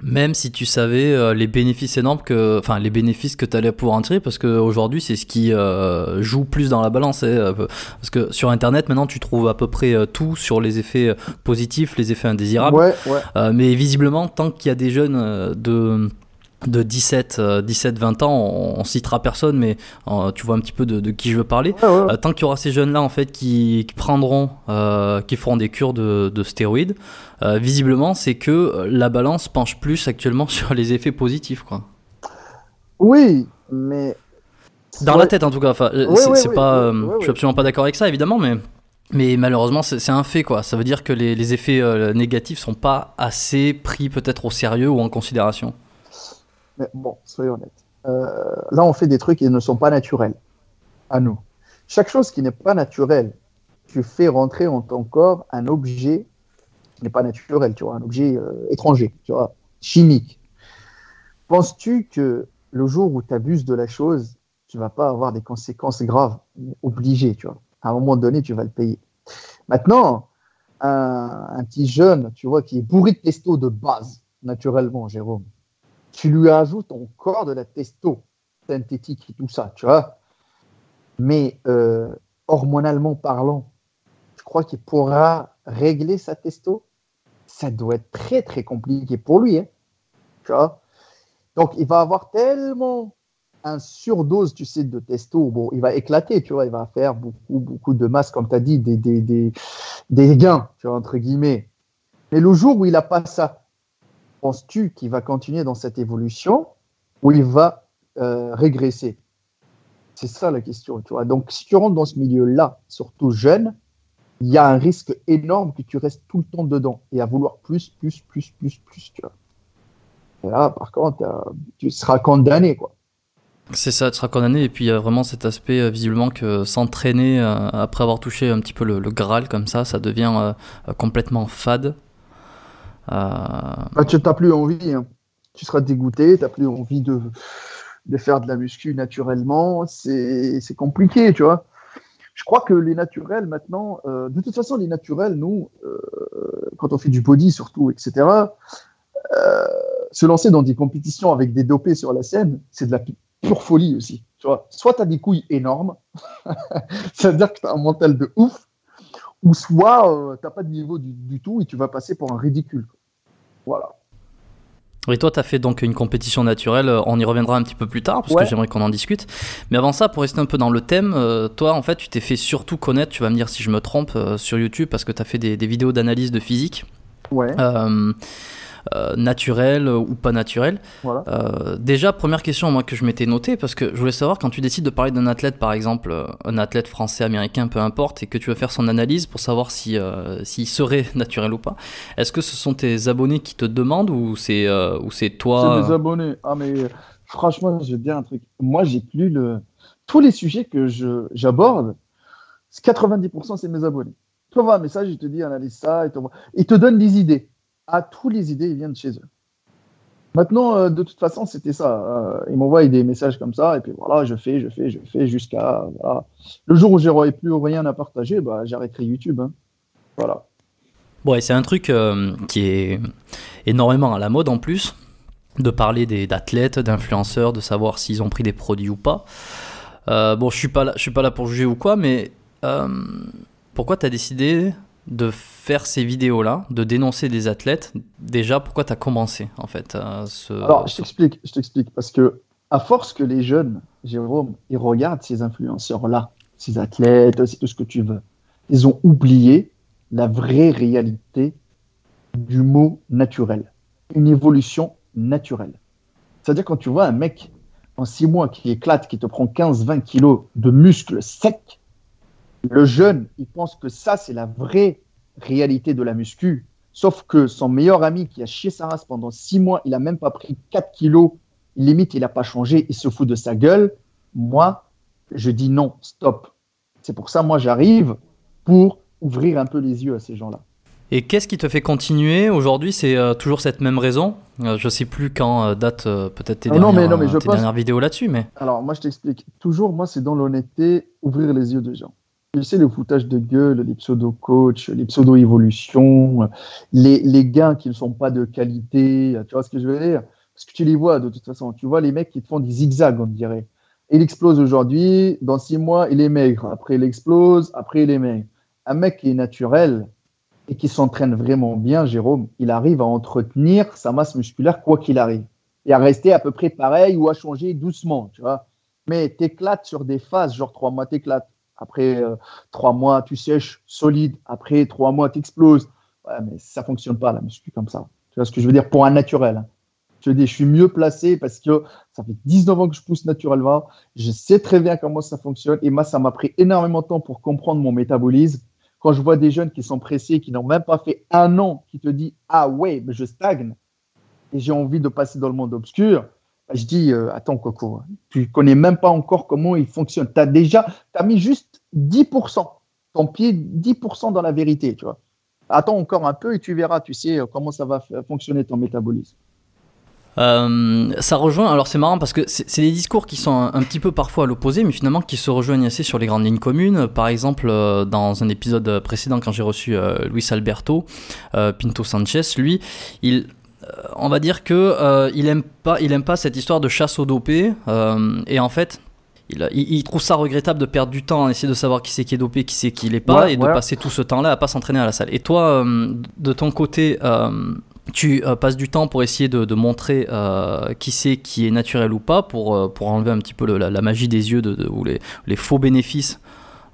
Même si tu savais euh, les bénéfices énormes que, enfin les bénéfices que tu allais pouvoir en tirer, parce qu'aujourd'hui c'est ce qui euh, joue plus dans la balance. Hein, euh, parce que sur Internet maintenant tu trouves à peu près tout sur les effets positifs, les effets indésirables. Ouais, ouais. mais visiblement, tant qu'il y a des jeunes de de 17, 17, 20 ans, on, citera personne, mais tu vois un petit peu de, qui je veux parler. tant qu'il y aura ces jeunes-là en fait qui, prendront, qui feront des cures de, de stéroïdes, euh, visiblement, c'est que euh, la balance penche plus actuellement sur les effets positifs, quoi. Oui, mais dans la tête en tout cas. Enfin, euh, c'est pas, je suis absolument pas d'accord avec ça, évidemment, mais mais malheureusement, c'est un fait, quoi. Ça veut dire que les, les effets négatifs sont pas assez pris peut-être au sérieux ou en considération. Mais bon, soyons honnêtes. là, on fait des trucs qui ne sont pas naturels à nous. Chaque chose qui n'est pas naturelle, tu fais rentrer en ton corps un objet n'est pas naturel, tu vois, un objet euh, étranger, tu vois, chimique. Penses-tu que le jour où tu abuses de la chose, tu vas pas avoir des conséquences graves, obligées, tu vois? À un moment donné, tu vas le payer. Maintenant, un, petit jeune, tu vois, qui est bourré de testo de base, naturellement, Jérôme, tu lui ajoutes encore de la testo synthétique et tout ça, tu vois. Mais euh, hormonalement parlant, je crois qu'il pourra régler sa testo ça doit être très très compliqué pour lui. Hein. Tu vois Donc il va avoir tellement un surdose, tu sais, de testo. Bon, il va éclater, tu vois, il va faire beaucoup beaucoup de masse, comme tu as dit, des, des, des, des, gains, tu vois, entre guillemets. Mais le jour où il n'a pas ça, penses-tu qu'il va continuer dans cette évolution ou il va euh, régresser? C'est ça la question, tu vois. Donc si tu rentres dans ce milieu-là, surtout jeune, il y a un risque énorme que tu restes tout le temps dedans et à vouloir plus, plus, plus, plus, plus, tu vois. Et là, par contre, euh, tu seras condamné, quoi. C'est ça, tu seras condamné. Et puis, il y a vraiment cet aspect, euh, visiblement, que s'entraîner après avoir touché un petit peu le, Graal comme ça, ça devient complètement fade. Bah, tu n'as plus envie. Hein. Tu seras dégoûté, tu n'as plus envie de, de faire de la muscu naturellement. C'est compliqué, tu vois. Je crois que les naturels maintenant, euh, de toute façon, les naturels, nous, euh, quand on fait du body surtout, etc., euh, se lancer dans des compétitions avec des dopés sur la scène, c'est de la pure folie aussi. Tu vois, soit tu as des couilles énormes, c'est-à-dire que tu as un mental de ouf, ou soit euh, tu n'as pas de niveau du, du, tout et tu vas passer pour un ridicule. Voilà. Et toi, tu as fait donc une compétition naturelle, euh, on y reviendra un petit peu plus tard, parce que j'aimerais qu'on en discute. Mais avant ça, pour rester un peu dans le thème, euh, toi, en fait, tu t'es fait surtout connaître, tu vas me dire si je me trompe, euh, sur YouTube, parce que tu as fait des, des vidéos d'analyse de physique. Ouais. Euh, naturel ou pas naturel. Voilà. Euh, déjà, première question moi que je m'étais noté parce que je voulais savoir quand tu décides de parler d'un athlète, par exemple, euh, un athlète français, américain, peu importe, et que tu veux faire son analyse pour savoir si s'il serait naturel ou pas. Est-ce que ce sont tes abonnés qui te demandent ou c'est ou c'est toi C'est mes abonnés. Ah mais franchement, je vais te dire un truc. Moi, j'ai plus le tous les sujets que je j'aborde. 90% c'est mes abonnés. Tu vois un message, il te dit analyse ça, et te, il te donne des idées à tous les idées, ils viennent chez eux. Maintenant, euh, de toute façon, c'était ça. Euh, ils m'envoient des messages comme ça, et puis voilà, je fais, je fais, je fais, jusqu'à. Le jour où j'aurai plus rien à partager, bah, j'arrêterai YouTube. Hein. Voilà. Bon, et c'est un truc euh, qui est énormément à la mode en plus, de parler d'athlètes, d'influenceurs, de savoir s'ils ont pris des produits ou pas. bon, je suis pas là, suis pas là pour juger ou quoi, mais pourquoi tu as décidé de faire ces vidéos-là, de dénoncer des athlètes, déjà, pourquoi tu as commencé, en fait ce... Alors, je t'explique, je t'explique, parce que à force que les jeunes, Jérôme, ils regardent ces influenceurs-là, ces athlètes, c'est tout ce que tu veux, ils ont oublié la vraie réalité du mot naturel, une évolution naturelle. C'est-à-dire quand tu vois un mec en six mois qui éclate, qui te prend 15-20 kilos de muscles secs, le jeune, il pense que ça, c'est la vraie réalité de la muscu. Sauf que son meilleur ami qui a chié sa race pendant six mois, il n'a même pas pris 4 kilos, limite, il n'a pas changé, il se fout de sa gueule. Moi, je dis non, stop. C'est pour ça, moi, j'arrive pour ouvrir un peu les yeux à ces gens-là. Et qu'est-ce qui te fait continuer aujourd'hui? C'est euh, toujours cette même raison? Euh, Je ne sais plus quand euh, date peut-être tes, dernières, non, mais, dernières vidéos là-dessus. Mais... Alors, moi, je t'explique. Toujours, moi, c'est dans l'honnêteté, ouvrir les yeux des gens tu sais, le foutage de gueule, les pseudo-coachs, les pseudo-évolutions, les, les, gains qui ne sont pas de qualité, tu vois ce que je veux dire? Parce que tu les vois de toute façon, tu vois les mecs qui te font des zigzags, on dirait. Il explose aujourd'hui, dans six mois, il est maigre. Après, il explose, après, il est maigre. Un mec qui est naturel et qui s'entraîne vraiment bien, Jérôme, il arrive à entretenir sa masse musculaire quoi qu'il arrive. Et à rester à peu près pareil ou à changer doucement, tu vois. Mais t'éclates sur des phases, genre trois mois, t'éclates après euh, trois mois, tu sèches solide. Après trois mois, tu exploses. Mais ça fonctionne pas, la muscu, comme ça. Tu vois ce que je veux dire? Pour un naturel. Hein. Je dis, je suis mieux placé parce que ça fait 19 ans que je pousse naturellement. Je sais très bien comment ça fonctionne. Et moi, ça m'a pris énormément de temps pour comprendre mon métabolisme. Quand je vois des jeunes qui sont pressés, qui n'ont même pas fait un an, qui te disent Ah ouais, mais je stagne et j'ai envie de passer dans le monde obscur, je dis, euh, attends, Coco, tu connais même pas encore comment il fonctionne. Tu as déjà, tu mis juste 10%, ton pied 10% dans la vérité, tu vois. Attends encore un peu et tu verras, tu sais, comment ça va fonctionner ton métabolisme. Euh, ça rejoint, alors c'est marrant parce que c'est des discours qui sont un, petit peu parfois à l'opposé, mais finalement qui se rejoignent assez sur les grandes lignes communes. Par exemple, euh, dans un épisode précédent, quand j'ai reçu Luis Alberto Pinto Sanchez, lui, il, euh, on va dire que euh, il aime pas, il aime pas cette histoire de chasse au dopé. Euh, et en fait, il, trouve ça regrettable de perdre du temps à essayer de savoir qui c'est qui est dopé, qui c'est qui l'est pas, et de passer tout ce temps-là à pas s'entraîner à la salle. Et toi, de ton côté, tu passes du temps pour essayer de, montrer qui c'est qui est naturel ou pas, pour, pour enlever un petit peu la, magie des yeux de, ou les, les, faux bénéfices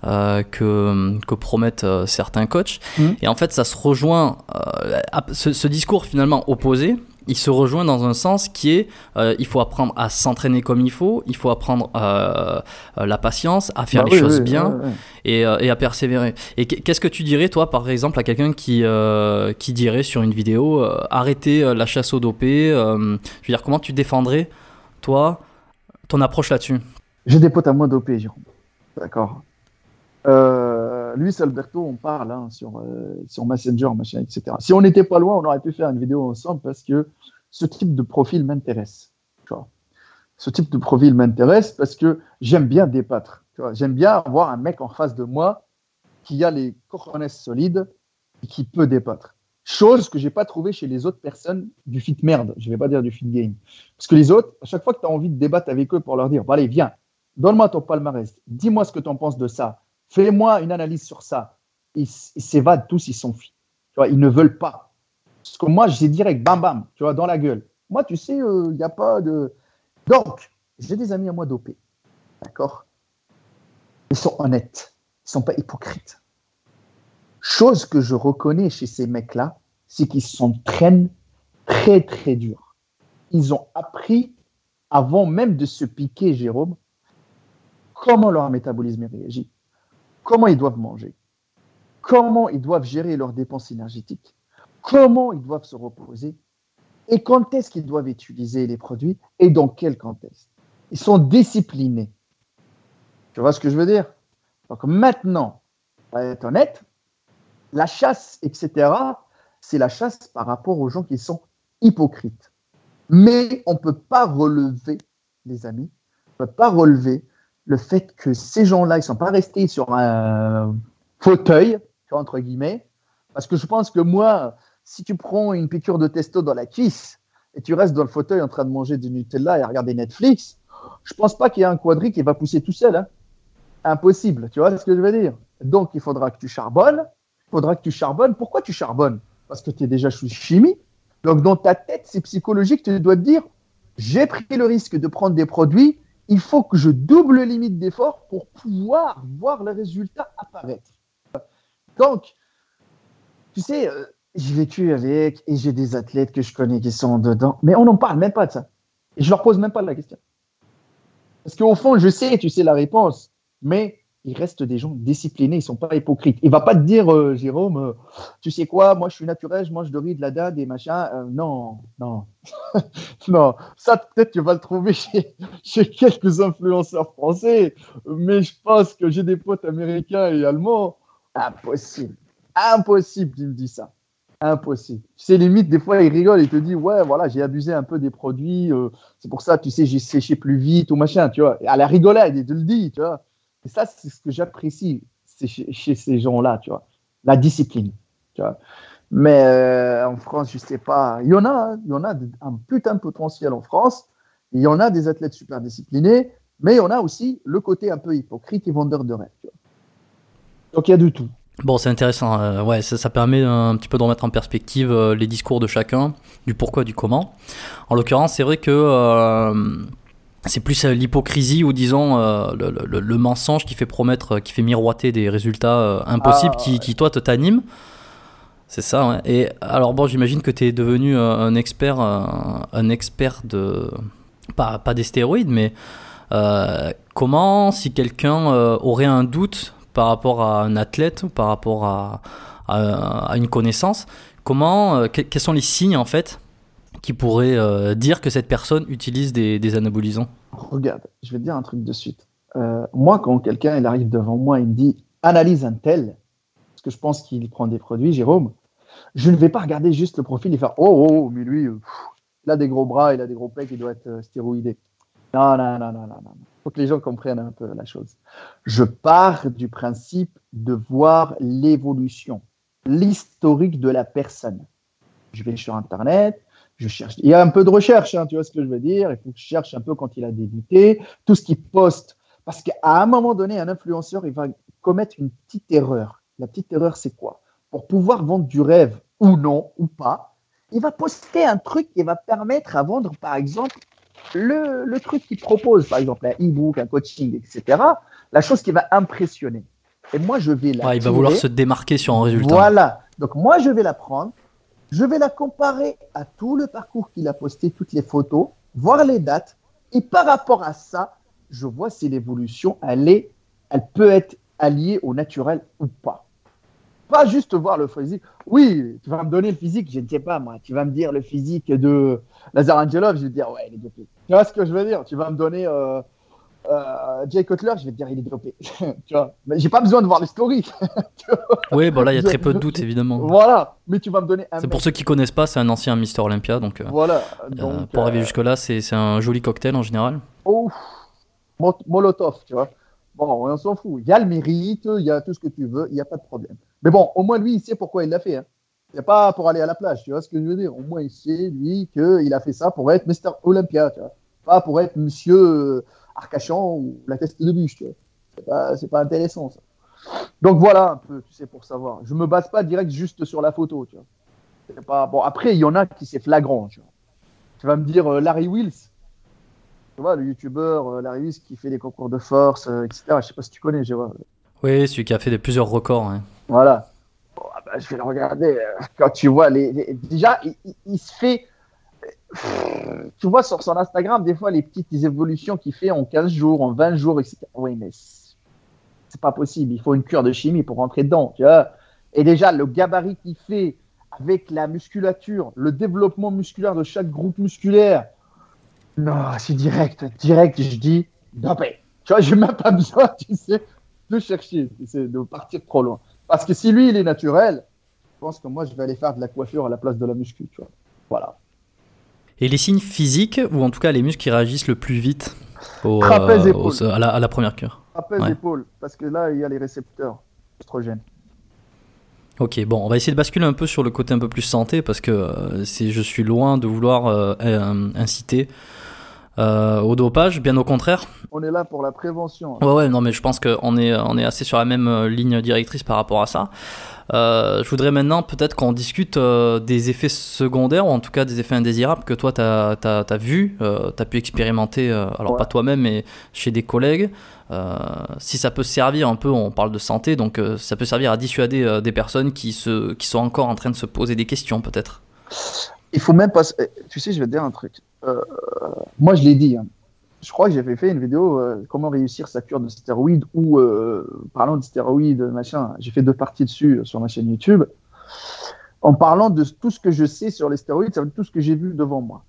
euh, que, que, promettent euh, certains coachs. Mmh. Et en fait, ça se rejoint, euh, ce, ce, discours finalement opposé, il se rejoint dans un sens qui est il faut apprendre à s'entraîner comme il faut, il faut apprendre la patience, à faire bah les choses bien Et, et, à persévérer. Et qu'est-ce que tu dirais, toi, par exemple, à quelqu'un qui, qui dirait sur une vidéo arrêter la chasse au dopé Je veux dire, comment tu défendrais, toi, ton approche là-dessus? J'ai des potes à moi dopés, Jérôme. D'accord? Euh, Luis Alberto, on parle hein, sur, euh, sur Messenger, machin, etc. Si on n'était pas loin, on aurait pu faire une vidéo ensemble parce que ce type de profil m'intéresse. Ce type de profil m'intéresse parce que j'aime bien débattre. J'aime bien avoir un mec en face de moi qui a les cojones solides et qui peut débattre. Chose que j'ai pas trouvé chez les autres personnes du fit merde. Je vais pas dire du fit game. Parce que les autres, à chaque fois que tu as envie de débattre avec eux pour leur dire, allez, viens, donne-moi ton palmarès, dis-moi ce que tu en penses de ça, fais-moi une analyse sur ça. Ils s'évadent tous, ils s'enfuient. Tu vois, ils ne veulent pas. Parce que moi, j'ai direct, bam, bam, tu vois, dans la gueule. Moi, tu sais, il n'y a pas de. Donc, j'ai des amis à moi dopés. D'accord? Ils sont honnêtes. Ils ne sont pas hypocrites. Chose que je reconnais chez ces mecs-là, c'est qu'ils s'entraînent très, très dur. Ils ont appris, avant même de se piquer, Jérôme, comment leur métabolisme réagit, comment ils doivent manger, comment ils doivent gérer leurs dépenses énergétiques, comment ils doivent se reposer? Et quand est-ce qu'ils doivent utiliser les produits? Et dans quel contexte? Ils sont disciplinés. Tu vois ce que je veux dire? Donc maintenant, pour être honnête, la chasse, etc., c'est la chasse par rapport aux gens qui sont hypocrites. Mais on ne peut pas relever, les amis, on ne peut pas relever le fait que ces gens-là, ils ne sont pas restés sur un fauteuil, entre guillemets, parce que je pense que moi, si tu prends une piqûre de testo dans la cuisse et tu restes dans le fauteuil en train de manger du Nutella et à regarder Netflix, je pense pas qu'il y ait un quadri qui va pousser tout seul. Hein. Impossible, tu vois ce que je veux dire Donc, il faudra que tu charbonnes. Il faudra que tu charbonnes. Pourquoi tu charbonnes? Parce que tu es déjà sous chimie. Donc, dans ta tête, c'est psychologique. Tu dois te dire j'ai pris le risque de prendre des produits. Il faut que je double le limite d'effort pour pouvoir voir le résultat apparaître. Donc, tu sais, euh, j'ai vécu avec et j'ai des athlètes que je connais qui sont dedans, mais on n'en parle même pas de ça. Et je leur pose même pas la question. Parce qu'au fond, je sais, tu sais la réponse, mais il reste des gens disciplinés, ils sont pas hypocrites. Il va pas te dire, euh, Jérôme, euh, tu sais quoi, moi je suis naturel, je mange de riz, de la dinde et machin. Euh, non, non, non. Ça, peut-être tu vas le trouver chez, quelques influenceurs français, mais je pense que j'ai des potes américains et allemands. Impossible, impossible, tu me dis ça. Impossible. Sais, limite, des fois, il rigole, il te dit, ouais, voilà, j'ai abusé un peu des produits, c'est pour ça, tu sais, j'ai séché plus vite ou machin, tu vois. À la rigolade, il te le dit, tu vois. Et ça, c'est ce que j'apprécie chez, ces gens-là, tu vois. La discipline, tu vois. Mais euh, en France, je sais pas. Il y en a, hein, y en a un putain de potentiel en France. Il y en a des athlètes super disciplinés, mais il y en a aussi le côté un peu hypocrite et vendeur de rêve. Tu vois. Donc il y a du tout. Bon, c'est intéressant. Euh, ouais, ça, permet un petit peu de remettre en perspective euh, les discours de chacun, du pourquoi, du comment. En l'occurrence, c'est vrai que c'est plus l'hypocrisie ou disons le, le, le, mensonge qui fait promettre, qui fait miroiter des résultats impossibles, ah, qui, qui, toi, te t'anime. C'est ça. Ouais. Et alors bon, j'imagine que tu es devenu un expert, un, expert de pas, pas des stéroïdes, mais comment, si quelqu'un aurait un doute par rapport à un athlète ou par rapport à, à, une connaissance, comment, euh, quels sont les signes en fait qui pourraient euh, dire que cette personne utilise des, anabolisants Regarde, je vais te dire un truc de suite. Euh, moi, quand quelqu'un il arrive devant moi, il me dit analyse un tel, parce que je pense qu'il prend des produits, Jérôme, je ne vais pas regarder juste le profil et faire oh, oh, oh mais lui, il a des gros bras, il a des gros pecs, il doit être stéroïdé. Non, non, non, non, non, non. Faut que les gens comprennent un peu la chose. Je pars du principe de voir l'évolution, l'historique de la personne. Je vais sur Internet, je cherche. Il y a un peu de recherche, hein, tu vois ce que je veux dire. Il faut que je cherche un peu quand il a débuté, tout ce qu'il poste. Parce qu'à un moment donné, un influenceur, il va commettre une petite erreur. La petite erreur, c'est quoi? Pour pouvoir vendre du rêve ou non, ou pas, il va poster un truc qui va permettre à vendre, par exemple, le, le truc qu'il propose, par exemple un e-book, un coaching, etc., la chose qui va impressionner. Et moi, je vais la. Ouais, il va vouloir se démarquer sur un résultat. Voilà. Donc, moi, je vais la prendre. Je vais la comparer à tout le parcours qu'il a posté, toutes les photos, voir les dates. Et par rapport à ça, je vois si l'évolution, elle, est, elle peut être alliée au naturel ou pas. Pas juste voir le physique. Oui, tu vas me donner le physique, je ne sais pas moi. Tu vas me dire le physique de Lazar Angelov, je vais dire ouais, il est dopé. Tu vois ce que je veux dire? Tu vas me donner euh, euh, Jay Cutler, je vais te dire il est dopé. tu vois Mais j'ai pas besoin de voir les stories. oui, bon là il y a très peu de doutes évidemment. Voilà, mais tu vas me donner. C'est pour ceux qui connaissent pas, c'est un ancien Mister Olympia, donc. Euh, voilà. Donc, pour arriver jusque là, c'est un joli cocktail en général. Oh, Molotov, tu vois. Bon, on s'en fout. Il y a le mérite, il y a tout ce que tu veux, il n'y a pas de problème. Mais bon, au moins lui, il sait pourquoi il l'a fait. Hein. C'est pas pour aller à la plage, tu vois ce que je veux dire. Au moins, il sait, lui, qu'il a fait ça pour être Mr. Olympia, tu vois. Pas pour être monsieur. Arcachon ou la teste de bûche, tu vois. C'est pas, pas intéressant, ça. Donc voilà un peu, tu sais, pour savoir. Je me base pas direct juste sur la photo, tu vois. Pas... Bon, après, il y en a qui c'est flagrant, tu vois. Tu vas me dire euh, Larry Wills, tu vois, le youtubeur euh, Larry Wills qui fait des concours de force, euh, etc. Je sais pas si tu connais, je vois. Oui, celui qui a fait des plusieurs records. hein. Voilà. Bon, ah bah, je vais le regarder. Quand tu vois les, les- déjà, il, il- il se fait. Tu vois sur son Instagram des fois les petites évolutions qu'il fait en 15 jours, en 20 jours, etc. Oui, mais c'est pas possible. Il faut une cure de chimie pour rentrer dedans. Tu vois. Et déjà le gabarit qu'il fait avec la musculature, le développement musculaire de chaque groupe musculaire. Non, c'est direct, direct. Je dis, dopé. Tu vois, j'ai même pas besoin, tu sais, de chercher, de partir trop loin. Parce que si lui, il est naturel, je pense que moi, je vais aller faire de la coiffure à la place de la muscu, tu vois. Voilà. Et les signes physiques, ou en tout cas les muscles qui réagissent le plus vite au, Trapèze, euh, au- à, la, à la première cure. Trapèze Ouais. épaule, parce que là, il y a les récepteurs oestrogènes. Ok, bon, on va essayer de basculer un peu sur le côté un peu plus santé parce que euh, je suis loin de vouloir euh, euh, inciter euh, au dopage, bien au contraire. On est là pour la prévention. hein. Ouais, ouais, non, mais je pense qu'on est, on est assez sur la même ligne directrice par rapport à ça. Euh, je voudrais maintenant peut-être qu'on discute euh, des effets secondaires, ou en tout cas des effets indésirables que toi, tu as, vu, tu as pu expérimenter, euh, alors Ouais. pas toi-même, mais chez des collègues. Euh, si ça peut servir un peu, on parle de santé, donc euh, ça peut servir à dissuader euh, des personnes qui, se, qui sont encore en train de se poser des questions, peut-être. Il faut même pas. eh, Tu sais, je vais te dire un truc. Euh, moi, je l'ai dit. hein. Je crois que j'avais fait une vidéo euh, comment réussir sa cure de stéroïdes ou euh, parlant de stéroïdes, machin. J'ai fait deux parties dessus euh, sur ma chaîne YouTube. En parlant de tout ce que je sais sur les stéroïdes, tout ce que j'ai vu devant moi.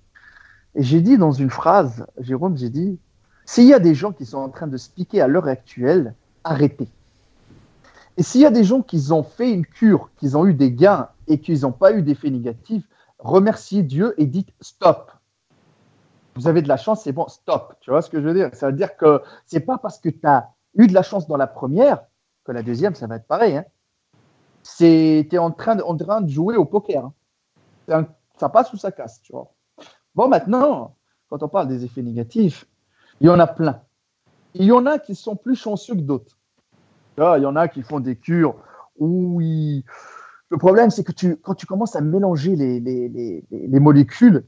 Et j'ai dit dans une phrase, Jérôme, j'ai dit s'il y a des gens qui sont en train de se piquer à l'heure actuelle, arrêtez. Et s'il y a des gens qui ont fait une cure, qui ont eu des gains et qui n'ont pas eu d'effets négatifs, remerciez Dieu et dites stop. Vous avez de la chance, c'est bon, stop. Tu vois ce que je veux dire? Ça veut dire que c'est pas parce que tu as eu de la chance dans la première que la deuxième, ça va être pareil. Hein. Tu es en train, de, jouer au poker. hein. Ça passe ou ça casse, tu vois. Bon, maintenant, quand on parle des effets négatifs, il y en a plein. Il y en a qui sont plus chanceux que d'autres. Il y en a qui font des cures ils, le problème, c'est que quand tu commences à mélanger les molécules,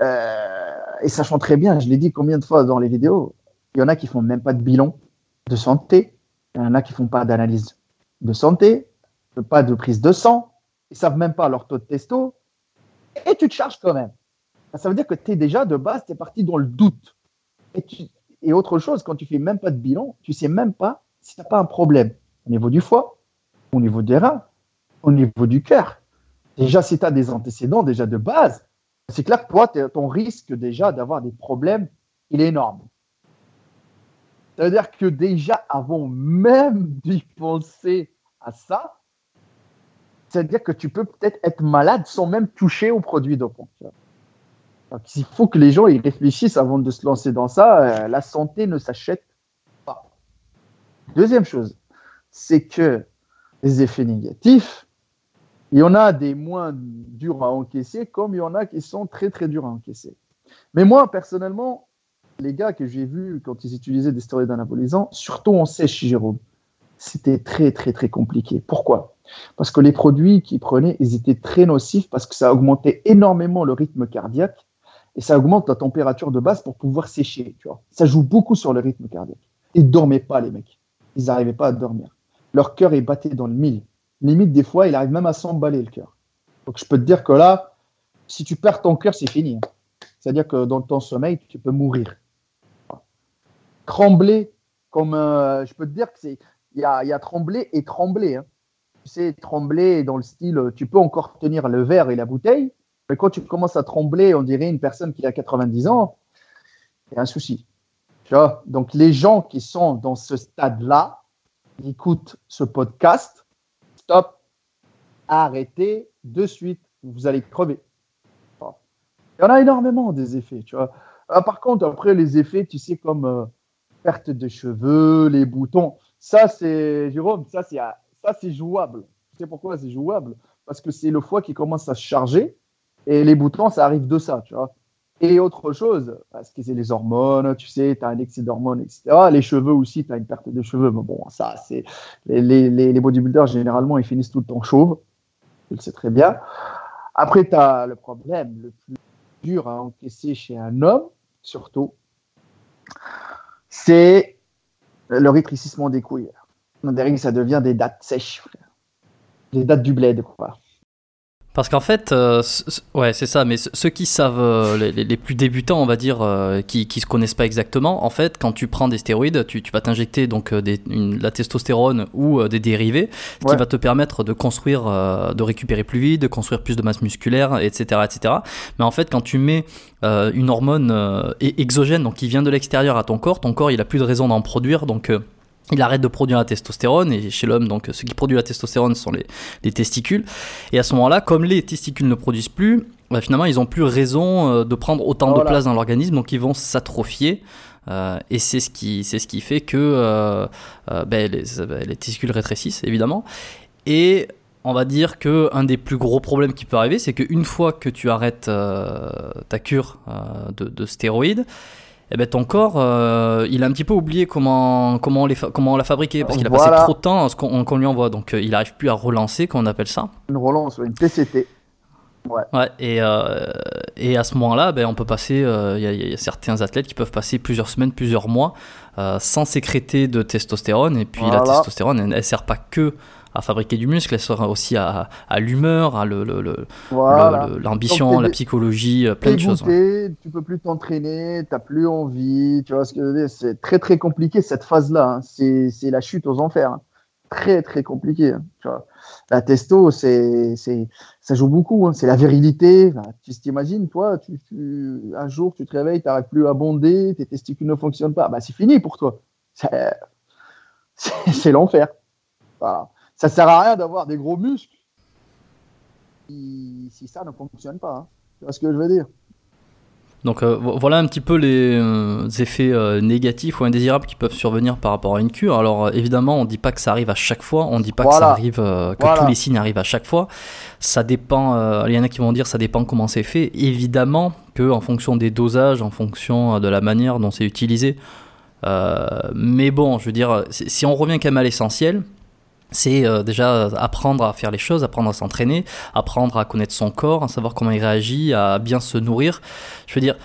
euh, et sachant très bien, je l'ai dit combien de fois dans les vidéos, il y en a qui font même pas de bilan de santé, il y en a qui font pas d'analyse de santé, pas de prise de sang, ils savent même pas leur taux de testo, et tu te charges quand même. Ça veut dire que tu es déjà de base, tu es parti dans le doute. Et autre chose, quand tu fais même pas de bilan, tu sais même pas si tu n'as pas un problème au niveau du foie, au niveau des reins, au niveau du cœur. Déjà, si tu as des antécédents déjà de base, c'est clair que toi, ton risque déjà d'avoir des problèmes, il est énorme. Ça veut dire que déjà, avant même d'y penser à ça, c'est-à-dire que tu peux peut-être être malade sans même toucher dopants. tu vois. Donc, il faut que les gens y réfléchissent avant de se lancer dans ça. Euh, la santé ne s'achète pas. Deuxième chose, c'est que les effets négatifs, il y en a des moins durs à encaisser, comme il y en a qui sont très très durs à encaisser. Mais moi, personnellement, les gars que j'ai vus quand ils utilisaient des stéroïdes anabolisants, surtout en sèche, Jérôme, c'était très très très compliqué. Pourquoi? Parce que les produits qu'ils prenaient, ils étaient très nocifs parce que ça augmentait énormément le rythme cardiaque et ça augmente la température de base pour pouvoir sécher. Tu vois. Ça joue beaucoup sur le rythme cardiaque. Ils dormaient pas, les mecs. Ils n'arrivaient pas à dormir. Leur cœur est batté dans le mille. Limite, des fois, il arrive même à s'emballer le cœur. Donc, je peux te dire que là, si tu perds ton cœur, c'est fini. hein. C'est-à-dire que dans ton sommeil, tu peux mourir. Trembler, comme euh, je peux te dire que c'est. Il y a, trembler et trembler. hein. Tu sais, trembler dans le style, euh, tu peux encore tenir le verre et la bouteille, mais quand tu commences à trembler, on dirait une personne qui a 90 ans, il y a un souci. Tu vois? Donc, les gens qui sont dans ce stade-là, qui écoutent ce podcast, stop, arrêtez de suite, vous allez crever. Il y en a énormément des effets, tu vois. Ah, par contre, après, les effets, tu sais, comme euh, perte de cheveux, les boutons, ça, c'est, Jérôme, ça, c'est, ça, c'est jouable. Tu sais pourquoi c'est jouable? Parce que c'est le foie qui commence à se charger et les boutons, ça arrive de ça, tu vois. Et autre chose, parce que c'est les hormones, tu sais, tu as un excès d'hormones, etc. Les cheveux aussi, tu as une perte de cheveux. Mais bon, ça, c'est. Les, les, bodybuilders, généralement, ils finissent tout le temps chauves. Tu le sais très bien. Après, tu as le problème le plus dur à encaisser chez un homme, surtout, c'est le rétrécissement des couilles. Derrière, ça devient des dates sèches, frère. Des dates du bled, quoi. Parce qu'en fait, euh, ouais, c'est ça, mais ceux qui savent, euh, les, plus débutants, on va dire, euh, qui, qui se connaissent pas exactement, en fait, quand tu prends des stéroïdes, tu, tu vas t'injecter donc des, la testostérone ou des dérivés, ce qui va te permettre de construire, de récupérer plus vite, de construire plus de masse musculaire, etc., etc. Mais en fait, quand tu mets une hormone exogène, donc qui vient de l'extérieur à ton corps, ton corps il a plus de raison d'en produire, donc il arrête de produire la testostérone et chez l'homme donc ce qui produit la testostérone sont les, testicules. Et à ce moment-là comme les testicules ne produisent plus bah, finalement ils ont plus raison euh, de prendre autant de place dans l'organisme donc ils vont s'atrophier. Euh, et c'est ce qui c'est ce qui fait que euh, ben, les, ben, les, testicules rétrécissent évidemment. Et on va dire que un des plus gros problèmes qui peut arriver c'est qu'une fois que tu arrêtes ta cure de, de stéroïdes eh ben, ton corps, euh, il a un petit peu oublié comment, comment, les comment la fabriquer, parce qu'il a passé trop de temps à ce qu'on lui envoie. Donc, euh, il n'arrive plus à relancer, qu'on appelle ça. Une relance, une TCT. Ouais. ouais et, euh, et à ce moment-là, ben, on peut passer. Il y, a certains athlètes qui peuvent passer plusieurs semaines, plusieurs mois sans sécréter de testostérone. Et puis la testostérone, elle, ne sert pas que à fabriquer du muscle, elle sera aussi à, à l'humeur, à l'ambition, le, la psychologie, euh, plein de choses. Ouais. Tu peux plus t'entraîner, tu n'as plus envie, tu vois ce que je veux dire C'est très très compliqué cette phase-là. Hein. C'est la chute aux enfers. Hein. Très très compliqué. Hein. Tu vois. La testo, c'est ça joue beaucoup. Hein. C'est la virilité. tu t'imagines, toi, tu, un jour tu te réveilles, tu n'arrives plus à bonder, tes testicules ne fonctionnent pas. Bah, c'est fini pour toi. C'est l'enfer. Voilà ça sert à rien d'avoir des gros muscles si, ça ne fonctionne pas. Hein. Tu vois ce que je veux dire? Donc euh, voilà un petit peu les euh, effets euh, négatifs ou indésirables qui peuvent survenir par rapport à une cure. Alors évidemment, on ne dit pas que ça arrive à chaque fois, on ne dit pas que ça arrive, que tous les signes arrivent à chaque fois. Ça dépend. Il y en a qui vont dire ça dépend comment c'est fait. Évidemment que en fonction des dosages, en fonction de la manière dont c'est utilisé. mais bon, je veux dire, si on revient quand même à l'essentiel, c'est euh, déjà apprendre à faire les choses, apprendre à s'entraîner, apprendre à connaître son corps, à savoir comment il réagit, à bien se nourrir. Je veux dire,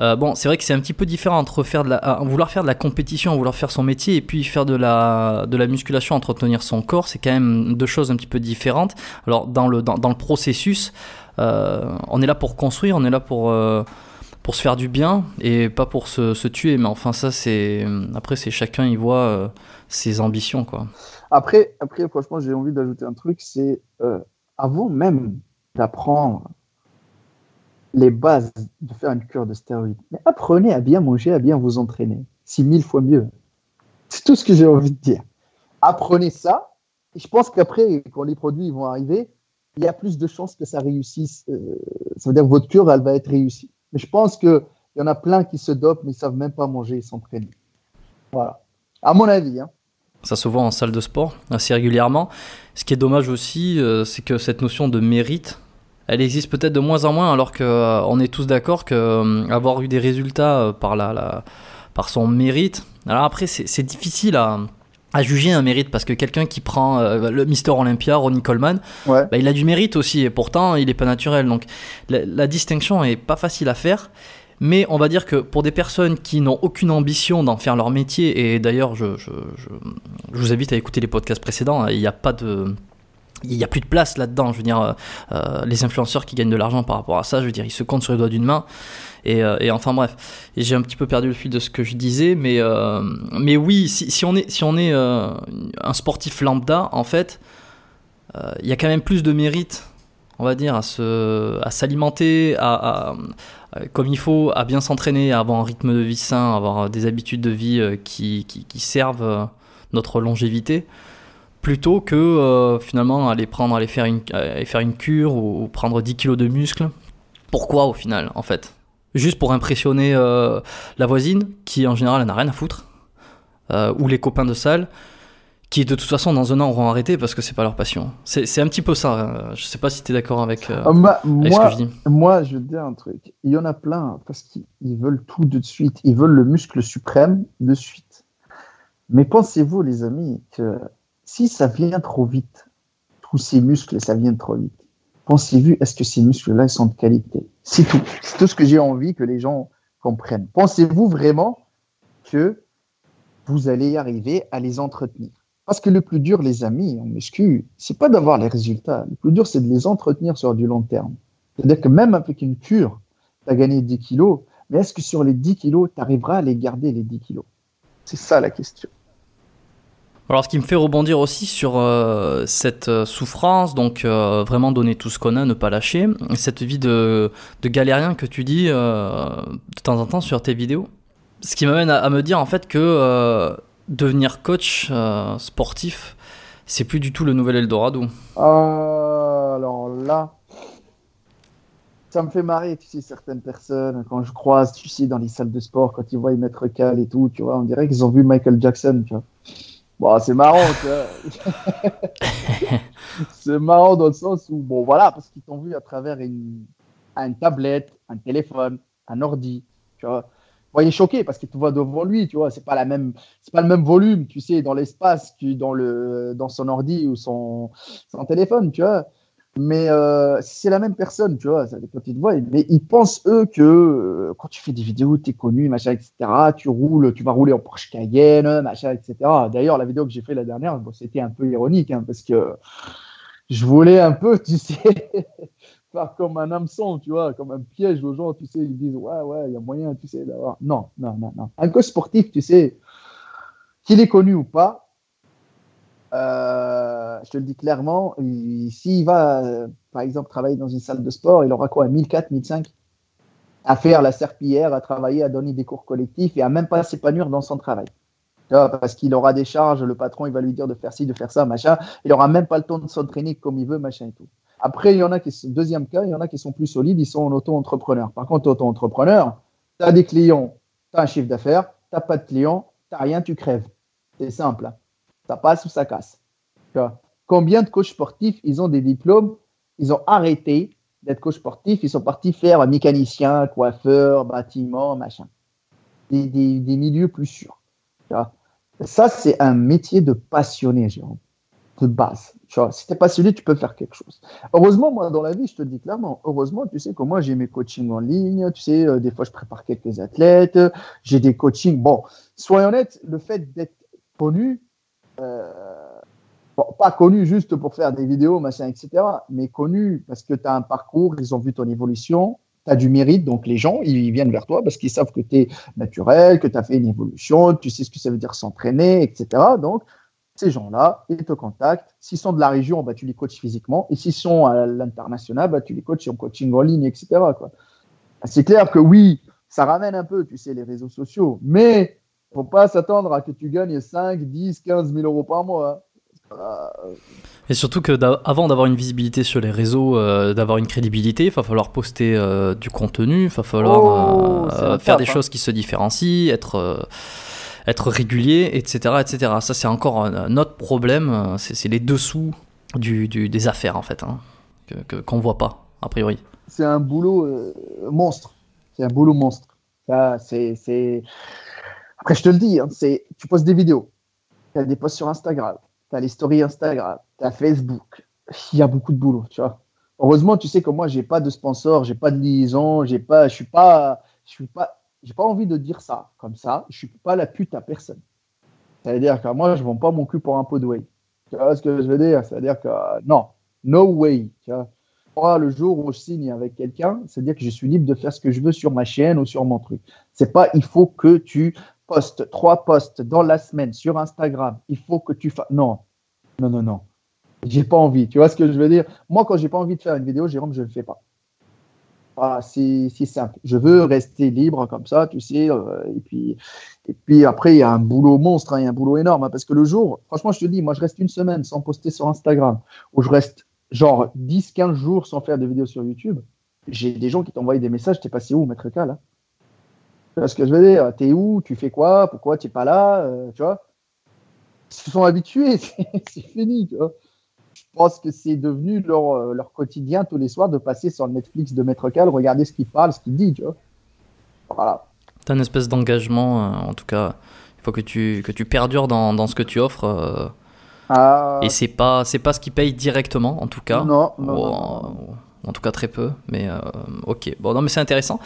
euh, bon, c'est vrai que c'est un petit peu différent entre faire de la, vouloir faire de la compétition, vouloir faire son métier, et puis faire de la, de la musculation, entretenir son corps, c'est quand même deux choses un petit peu différentes. Alors dans le, dans, le processus, euh, on est là pour construire, on est là pour pour se faire du bien et pas pour se, se tuer. Mais enfin, ça, c'est. Après, c'est chacun, il voit ses ambitions, quoi. Après, après franchement, j'ai envie d'ajouter un truc, c'est euh, avant même d'apprendre les bases de faire une cure de stéroïdes, mais apprenez à bien manger, à bien vous entraîner. C'est mille fois mieux. C'est tout ce que j'ai envie de dire. Apprenez ça, et je pense qu'après, quand les produits vont arriver, il y a plus de chances que ça réussisse. Euh, ça veut dire que votre cure, elle va être réussie. Mais je pense qu'il y en a plein qui se dopent, mais ils ne savent même pas manger et s'entraîner. Voilà. À mon avis. Hein. Ça se voit en salle de sport assez régulièrement. Ce qui est dommage aussi, euh, c'est que cette notion de mérite, elle existe peut-être de moins en moins, alors qu'on euh, est tous d'accord qu'avoir euh, eu des résultats par, la, par son mérite. Alors après, c'est difficile à, à, juger un mérite parce que quelqu'un qui prend le Mister Olympia, Ronnie Coleman, bah, il a du mérite aussi et pourtant il n'est pas naturel. Donc la, la distinction est pas facile à faire. Mais on va dire que pour des personnes qui n'ont aucune ambition d'en faire leur métier, et d'ailleurs je, je, je, vous invite à écouter les podcasts précédents, hein, il n'y a pas de... Il n'y a plus de place là-dedans, je veux dire, euh, euh, les influenceurs qui gagnent de l'argent par rapport à ça, je veux dire, ils se comptent sur les doigts d'une main. Et, euh, et, enfin bref, j'ai un petit peu perdu le fil de ce que je disais, mais, mais oui, si, si, on est, si on est un sportif lambda, en fait, il y a quand même plus de mérite on va dire, à, se, à s'alimenter, à, comme il faut, à bien s'entraîner, à avoir un rythme de vie sain, à avoir des habitudes de vie euh, qui, qui, servent euh, notre longévité, plutôt que euh, finalement aller prendre, aller faire une, faire une cure ou, prendre 10 kilos de muscles. Pourquoi au final, en fait? Juste pour impressionner la voisine, qui en général n'a rien à foutre, ou les copains de salle, qui de toute façon dans un an auront arrêté parce que c'est pas leur passion. C'est un petit peu ça. Hein. Je sais pas si tu es d'accord avec, euh, moi, ce que je dis. Moi, je te dire un truc. Il y en a plein parce qu'ils veulent tout de suite. Ils veulent le muscle suprême de suite. Mais pensez-vous, les amis, que si ça vient trop vite, tous ces muscles, ça vient trop vite, pensez-vous, est-ce que ces muscles-là sont de qualité? C'est tout. C'est tout ce que j'ai envie que les gens comprennent. Pensez-vous vraiment que vous allez y arriver à les entretenir? Parce que le plus dur, les amis, en muscu, c'est pas d'avoir les résultats. Le plus dur, c'est de les entretenir sur du long terme. C'est-à-dire que même avec une cure, tu as gagné 10 kilos, mais est-ce que sur les 10 kilos, tu arriveras à les garder, les 10 kilos? C'est ça la question. Alors, ce qui me fait rebondir aussi sur euh, cette euh, souffrance, donc euh, vraiment donner tout ce qu'on a, ne pas lâcher, cette vie de, de galérien que tu dis de temps en temps sur tes vidéos. Ce qui m'amène à, me dire en fait que devenir coach euh, sportif, c'est plus du tout le nouvel Eldorado. Euh, alors là, ça me fait marrer, tu sais, certaines personnes, quand je croise, tu sais, dans les salles de sport, quand ils voient y mettre Cal et tout, tu vois, on dirait qu'ils ont vu Michael Jackson, tu vois. Bon, c'est marrant, tu vois. c'est marrant dans le sens où, bon, voilà, parce qu'ils t'ont vu à travers une, une tablette, un téléphone, un ordi, tu vois il est choqué parce qu'il te voit devant lui, tu vois. C'est pas la même, c'est pas le même volume, tu sais, dans l'espace que dans le, dans son ordi ou son, téléphone, tu vois. Mais euh, c'est la même personne, tu vois, ça des petites voix. Mais ils pensent, eux, que euh, quand tu fais des vidéos, tu es connu, machin, etc. Tu roules, tu vas rouler en Porsche Cayenne, machin, etc. D'ailleurs, la vidéo que j'ai fait la dernière, bon, c'était un peu ironique, hein, parce que je voulais un peu, tu sais, comme un hameçon, tu vois, comme un piège aux gens, tu sais, ils disent, ouais, ouais, il y a moyen, tu sais, d'avoir. Non, non, non, non. Un coach sportif, tu sais, qu'il est connu ou pas, euh, je te le dis clairement, s'il va, par exemple, travailler dans une salle de sport, il aura quoi, 1004, 1005 à faire la serpillière, à travailler, à donner des cours collectifs et à même pas s'épanouir dans son travail. Parce qu'il aura des charges, le patron, il va lui dire de faire ci, de faire ça, machin. Il aura même pas le temps de s'entraîner comme il veut, machin et tout. Après, il y en a qui sont, deuxième cas, il y en a qui sont plus solides, ils sont en auto-entrepreneur. Par contre, auto-entrepreneur, tu as des clients, tu as un chiffre d'affaires, tu n'as pas de clients, tu n'as rien, tu crèves. C'est simple. Ça passe ou ça casse. Combien de coachs sportifs, ils ont des diplômes, ils ont arrêté d'être coach sportif, ils sont partis faire mécanicien, coiffeur, bâtiment, machin. Des, des milieux plus sûrs. Ça, c'est un métier de passionné, Jérôme de base. Tu vois, si tu n'es passionné, tu peux faire quelque chose. Heureusement, moi, dans la vie, je te dis clairement, heureusement, tu sais que moi, j'ai mes coachings en ligne, tu sais, euh, des fois, je prépare quelques athlètes, j'ai des coachings. Bon, soyons honnêtes, le fait d'être connu, euh, pas connu juste pour faire des vidéos, machin, etc., mais connu parce que tu as un parcours, ils ont vu ton évolution, tu as du mérite, donc les gens, ils viennent vers toi parce qu'ils savent que tu es naturel, que tu as fait une évolution, tu sais ce que ça veut dire s'entraîner, etc. Donc, ces gens-là, ils te contactent. S'ils sont de la région, bah, tu les coaches physiquement. Et s'ils sont à l'international, bah, tu les coaches en coaching en ligne, etc. Quoi. C'est clair que oui, ça ramène un peu, tu sais, les réseaux sociaux. Mais il ne faut pas s'attendre à que tu gagnes 5, 10, 15 000 euros par mois. Hein. Et surtout que avant d'avoir une visibilité sur les réseaux, euh, d'avoir une crédibilité, il va falloir poster euh, du contenu, il va falloir oh, euh, faire des hein. choses qui se différencient, être être régulier, etc. etc. Ça, c'est encore un, autre problème. C'est les dessous des affaires, en fait, hein, qu'on ne voit pas, a priori. C'est un boulot euh, monstre. C'est un boulot monstre. c'est, Après, je te le dis, hein, c'est... tu postes des vidéos, tu as des posts sur Instagram, tu as les stories Instagram, tu as Facebook. Il y a beaucoup de boulot, tu vois. Heureusement, tu sais que moi, j'ai pas de sponsor, j'ai pas de liaison, j'ai pas, je suis pas, je suis pas j'ai pas envie de dire ça comme ça. Je suis pas la pute à personne. C'est-à-dire que moi, je vends pas mon cul pour un pot de whey. Tu vois ce que je veux dire? C'est-à-dire que non, no way. Tu vois moi, le jour où je signe avec quelqu'un, c'est-à-dire que je suis libre de faire ce que je veux sur ma chaîne ou sur mon truc. C'est pas il faut que tu postes trois posts dans la semaine sur Instagram. Il faut que tu fasses. Non, non, non, non. J'ai pas envie. Tu vois ce que je veux dire? Moi, quand j'ai pas envie de faire une vidéo, Jérôme, je le fais pas. Ah, c'est simple. Je veux rester libre comme ça, tu sais. Euh, et, puis, et puis après, il y a un boulot monstre, hein, il y a un boulot énorme. Hein, parce que le jour, franchement, je te dis, moi, je reste une semaine sans poster sur Instagram, ou je reste genre 10-15 jours sans faire de vidéos sur YouTube. J'ai des gens qui t'envoient des messages, t'es passé où, maître K, là Tu vois ce que je veux dire? T'es où? Tu fais quoi? Pourquoi tu n'es pas là? Euh, Tu vois? Se sont habitués, c'est fini. Tu vois. Je pense que c'est devenu leur, euh, leur, quotidien tous les soirs de passer sur le Netflix de Maître Cal, regarder ce qu'il parle, ce qu'il dit. Tu vois. Voilà. Tu as une espèce d'engagement, euh, en tout cas, il faut que tu, que tu perdures dans, dans ce que tu offres. Euh, ah. Et c'est pas, c'est pas ce qui paye directement, en tout cas. Non, non, En, tout cas, très peu. Mais ok. Bon, non, mais c'est intéressant.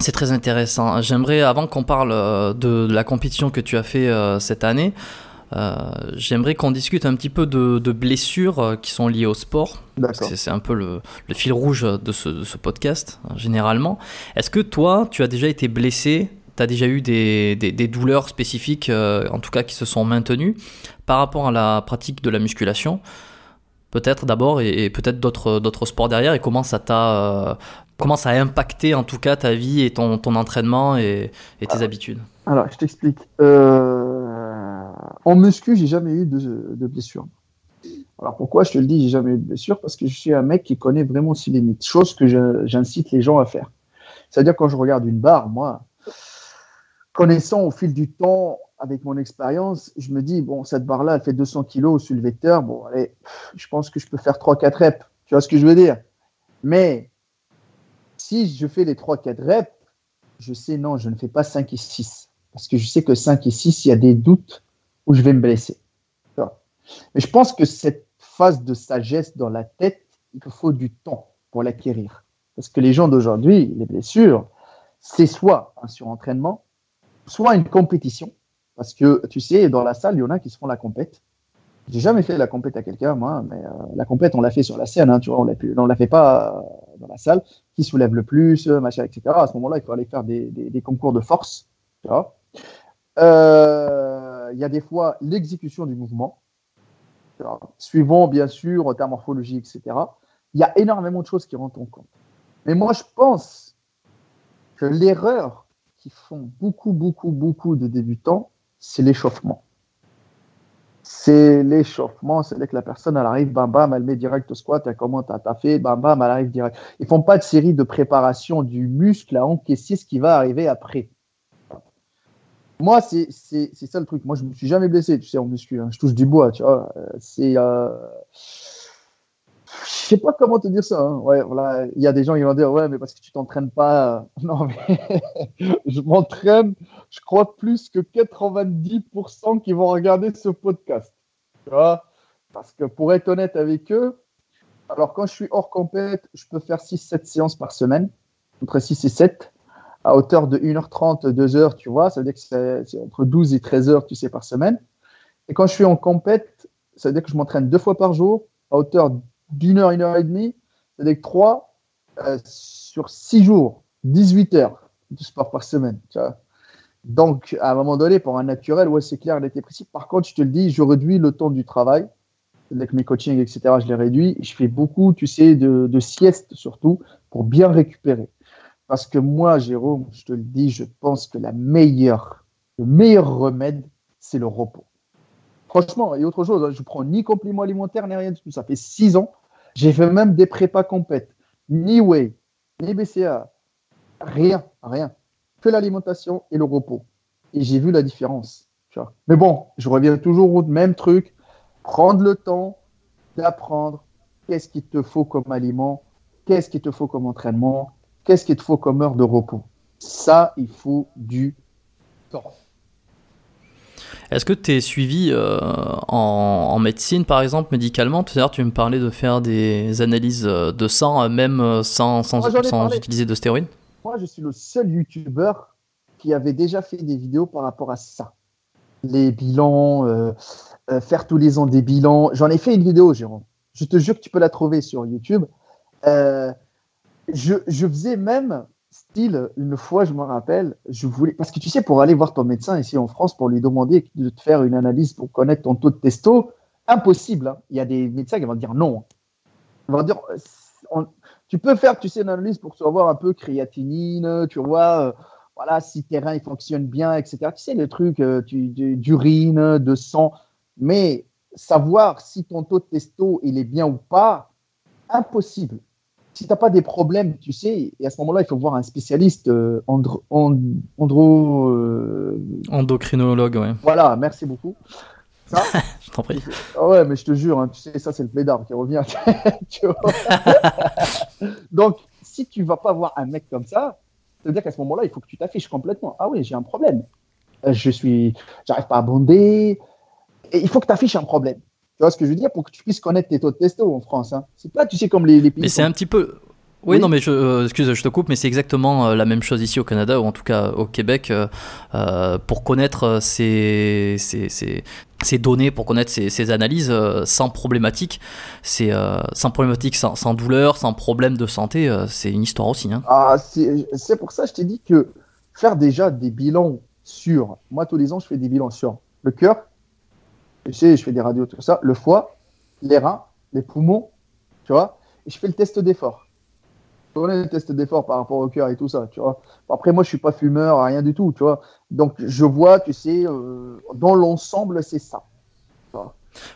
C'est très intéressant. J'aimerais, avant qu'on parle euh, de la compétition que tu as fait euh, cette année, euh, j'aimerais qu'on discute un petit peu de, blessures qui sont liées au sport. C'est un peu le, fil rouge de ce, podcast, généralement. Est-ce que toi, tu as déjà été blessé? Tu as déjà eu des, douleurs spécifiques, en tout cas qui se sont maintenues, par rapport à la pratique de la musculation? Peut-être d'abord et, peut-être d'autres sports derrière et comment ça t'a comment ça a impacté en tout cas ta vie et ton, ton entraînement et, tes habitudes? Alors, je t'explique. Euh, en muscu, j'ai jamais eu de, blessure. Alors pourquoi je te le dis, j'ai jamais eu de blessure? Parce que je suis un mec qui connaît vraiment ses limites, chose que j'incite les gens à faire. C'est-à-dire quand je regarde une barre, moi, connaissant au fil du temps, avec mon expérience, je me dis, bon, cette barre-là, elle fait 200 kg au soulevé bon, allez, je pense que je peux faire 3-4 reps. Tu vois ce que je veux dire? Mais si je fais les 3-4 reps, je sais non, je ne fais pas 5 et 6. Parce que je sais que 5 et 6, il y a des doutes où je vais me blesser. Mais je pense que cette phase de sagesse dans la tête, il faut du temps pour l'acquérir. Parce que les gens d'aujourd'hui, les blessures, c'est soit un surentraînement, soit une compétition. Parce que tu sais, dans la salle, il y en a qui se font la compète. J'ai jamais fait la compète à quelqu'un, moi, mais euh, la compète, on l'a fait sur la scène, hein, tu vois, on ne la fait pas euh, dans la salle. Qui soulève le plus, euh, machin, etc. À ce moment-là, il faut aller faire des, concours de force, vois. Il y a des fois l'exécution du mouvement, suivant bien sûr ta morphologie, etc. Il y a énormément de choses qui rentrent en compte. Mais moi, je pense que l'erreur qui font beaucoup, beaucoup, beaucoup de débutants, c'est l'échauffement c'est l'échauffement, c'est que la personne, elle arrive, bam, bam, elle met direct au squat, elle comment t'as fait, bam, bam, elle arrive direct. Ils font pas de série de préparation du muscle à encaisser ce qui va arriver après. Moi, c'est ça le truc. Moi, je me suis jamais blessé, tu sais, en muscu. Hein. Je touche du bois, tu vois. C'est. Euh... Je sais pas comment te dire ça. Hein. Ouais, voilà. Il y a des gens qui vont dire, ouais, mais parce que tu t'entraînes pas. Non, mais je m'entraîne je crois plus que 90% qui vont regarder ce podcast. Tu vois Parce que pour être honnête avec eux, alors quand je suis hors compète, je peux faire 6-7 séances par semaine, entre 6 et 7, à hauteur de 1h30, 2h, tu vois, ça veut dire que c'est entre 12 et 13 heures, tu sais, par semaine. Et quand je suis en compète, ça veut dire que je m'entraîne deux fois par jour, à hauteur d'une heure, une heure et demie, ça veut dire que 3 euh, sur 6 jours, 18 heures de sport par semaine. Donc, à un moment donné, pour un naturel, ouais, c'est clair, était précis. Par contre, je te le dis, je réduis le temps du travail. Avec mes coachings, etc., je les réduis. Je fais beaucoup, tu sais, de, de siestes surtout, pour bien récupérer. Parce que moi, Jérôme, je te le dis, je pense que le meilleur remède, c'est le repos. Franchement, et autre chose, hein, je prends ni complément alimentaire, ni rien du tout. Ça fait six ans. J'ai fait même des prépas compètes. Ni whey, ni BCA. Rien, rien que l'alimentation et le repos. Et j'ai vu la différence. Mais bon, je reviens toujours au même truc. Prendre le temps d'apprendre qu'est-ce qu'il te faut comme aliment, qu'est-ce qu'il te faut comme entraînement, qu'est-ce qu'il te faut comme heure de repos? Ça, il faut du temps. Est-ce que tu es suivi euh, en, médecine, par exemple, médicalement? Tout à l'heure, tu me parlais de faire des analyses euh, de sang, euh, même sans, sans, sans utiliser de stéroïdes? Moi, je suis le seul YouTuber qui avait déjà fait des vidéos par rapport à ça. Les bilans, euh, euh, faire tous les ans des bilans. J'en ai fait une vidéo, Jérôme. Je te jure que tu peux la trouver sur YouTube. Euh, je, faisais même, style, une fois, je me rappelle, je voulais, parce que tu sais, pour aller voir ton médecin ici en France, pour lui demander de te faire une analyse pour connaître ton taux de testo, impossible. Hein. Il y a des médecins qui vont dire non. Ils vont dire, tu peux faire, tu sais, une analyse pour savoir un peu créatinine, tu vois, euh, voilà, si tes reins ils fonctionnent bien, etc. Tu sais, le truc euh, d'urine, de sang. Mais savoir si ton taux de testo il est bien ou pas, impossible. Si tu n'as pas des problèmes, tu sais, et à ce moment-là, il faut voir un spécialiste euh, andro, andro Endocrinologue, ouais. Voilà, merci beaucoup. Ça, Je t'en prie. ah ouais, mais je te jure, hein, tu sais, ça c'est le pédard qui revient. tu. Donc, si tu vas pas voir un mec comme ça, ça veut dire qu'à ce moment-là, il faut que tu t'affiches complètement. Ah oui, j'ai un problème. Euh, Je suis, j'arrive pas à bonder. Et il faut que tu affiches un problème. Tu vois ce que je veux dire? Pour que tu puisses connaître tes taux de testo en France. Hein. C'est pas, tu sais, comme les, les pays. Mais c'est un petit peu. Oui, Oui. non, mais je, euh, excuse, je te coupe, mais c'est exactement euh, la même chose ici au Canada, ou en tout cas au Québec, euh, euh, pour connaître ces, ces, ces, ces données, pour connaître ces, analyses sans problématique, c'est sans problématique, sans, sans douleur, sans problème de santé, c'est une histoire aussi. Hein. Ah, c'est c'est pour ça que je t'ai dit que faire déjà des bilans sur. Moi, tous les ans, je fais des bilans sur le cœur. Tu sais, je fais des radios, tout ça. Le foie, les reins, les poumons. Tu vois. Et je fais le test d'effort. Le test d'effort par rapport au cœur et tout ça, tu vois. Après, moi, je suis pas fumeur, rien du tout, tu vois. Donc, je vois, tu sais, euh, dans l'ensemble, c'est ça.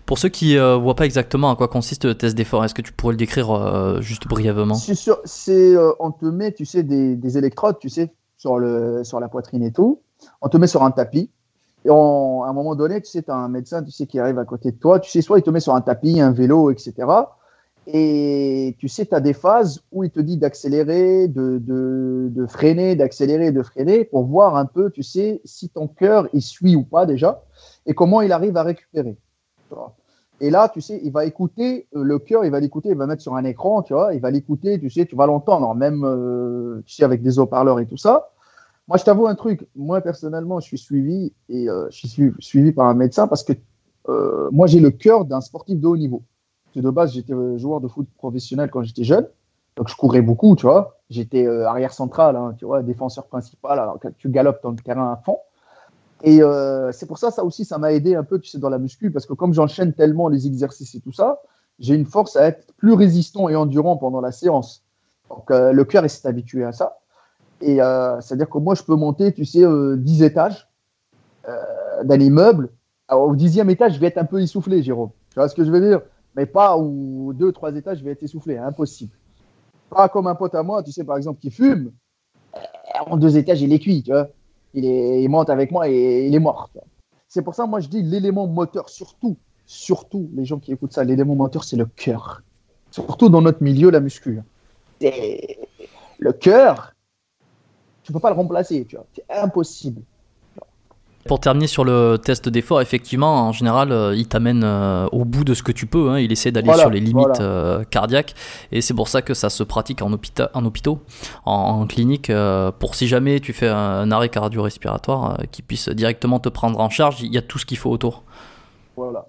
Pour ceux qui ne voient pas exactement à quoi consiste le test d'effort, est-ce que tu pourrais le décrire euh, juste brièvement? C'est sûr, c'est, euh, on te met, tu sais, des, des électrodes, tu sais, sur, le, sur la poitrine et tout. On te met sur un tapis. Et à un moment donné, tu sais, tu as un médecin, tu sais, qui arrive à côté de toi. Tu sais, soit il te met sur un tapis, un vélo, etc. Et tu sais, tu as des phases où il te dit d'accélérer, de, freiner, d'accélérer, de freiner, pour voir un peu, tu sais, si ton cœur, il suit ou pas déjà, et comment il arrive à récupérer. Et là, tu sais, il va écouter euh, le cœur, il va l'écouter, il va mettre sur un écran, tu vois, il va l'écouter, tu sais, tu vas l'entendre, même, euh, tu sais, avec des haut-parleurs et tout ça. Moi, je t'avoue un truc, moi, personnellement, je suis suivi et euh, je suis suivi, par un médecin parce que euh, moi, j'ai le cœur d'un sportif de haut niveau. De base, j'étais euh, joueur de foot professionnel quand j'étais jeune, donc je courais beaucoup, tu vois. J'étais arrière central, hein, tu vois, défenseur principal, alors que tu galopes dans le terrain à fond. Et c'est pour ça, ça aussi, ça m'a aidé un peu, tu sais, dans la muscu, parce que comme j'enchaîne tellement les exercices et tout ça, j'ai une force à être plus résistant et endurant pendant la séance. Donc le cœur il s'est habitué à ça. Et euh, c'est-à-dire que moi, je peux monter, tu sais, euh, 10 étages euh, d'un immeuble. Alors, au dixième étage, je vais être un peu essoufflé, Jérôme. Tu vois ce que je veux dire? Mais pas au deux, trois étages, je vais être essoufflé. Impossible. Pas comme un pote à moi, tu sais, par exemple, qui fume. Euh, En deux étages, il est cuit, tu vois. Il, est, il monte avec moi et il est mort. C'est pour ça, moi, je dis l'élément moteur, surtout, surtout, les gens qui écoutent ça, l'élément moteur, c'est le cœur. Surtout dans notre milieu, la muscu. Le cœur, tu peux pas le remplacer, tu vois. C'est impossible. Pour terminer sur le test d'effort, effectivement, en général, euh, il t'amène euh, au bout de ce que tu peux. hein. Il essaie d'aller Voilà, sur les limites voilà. euh, cardiaques. Et c'est pour ça que ça se pratique en, hôpita- en hôpitaux, en, en clinique, euh, pour si jamais tu fais un arrêt cardio-respiratoire, qu'il puisse directement te prendre en charge. Il y a tout ce qu'il faut autour. Voilà.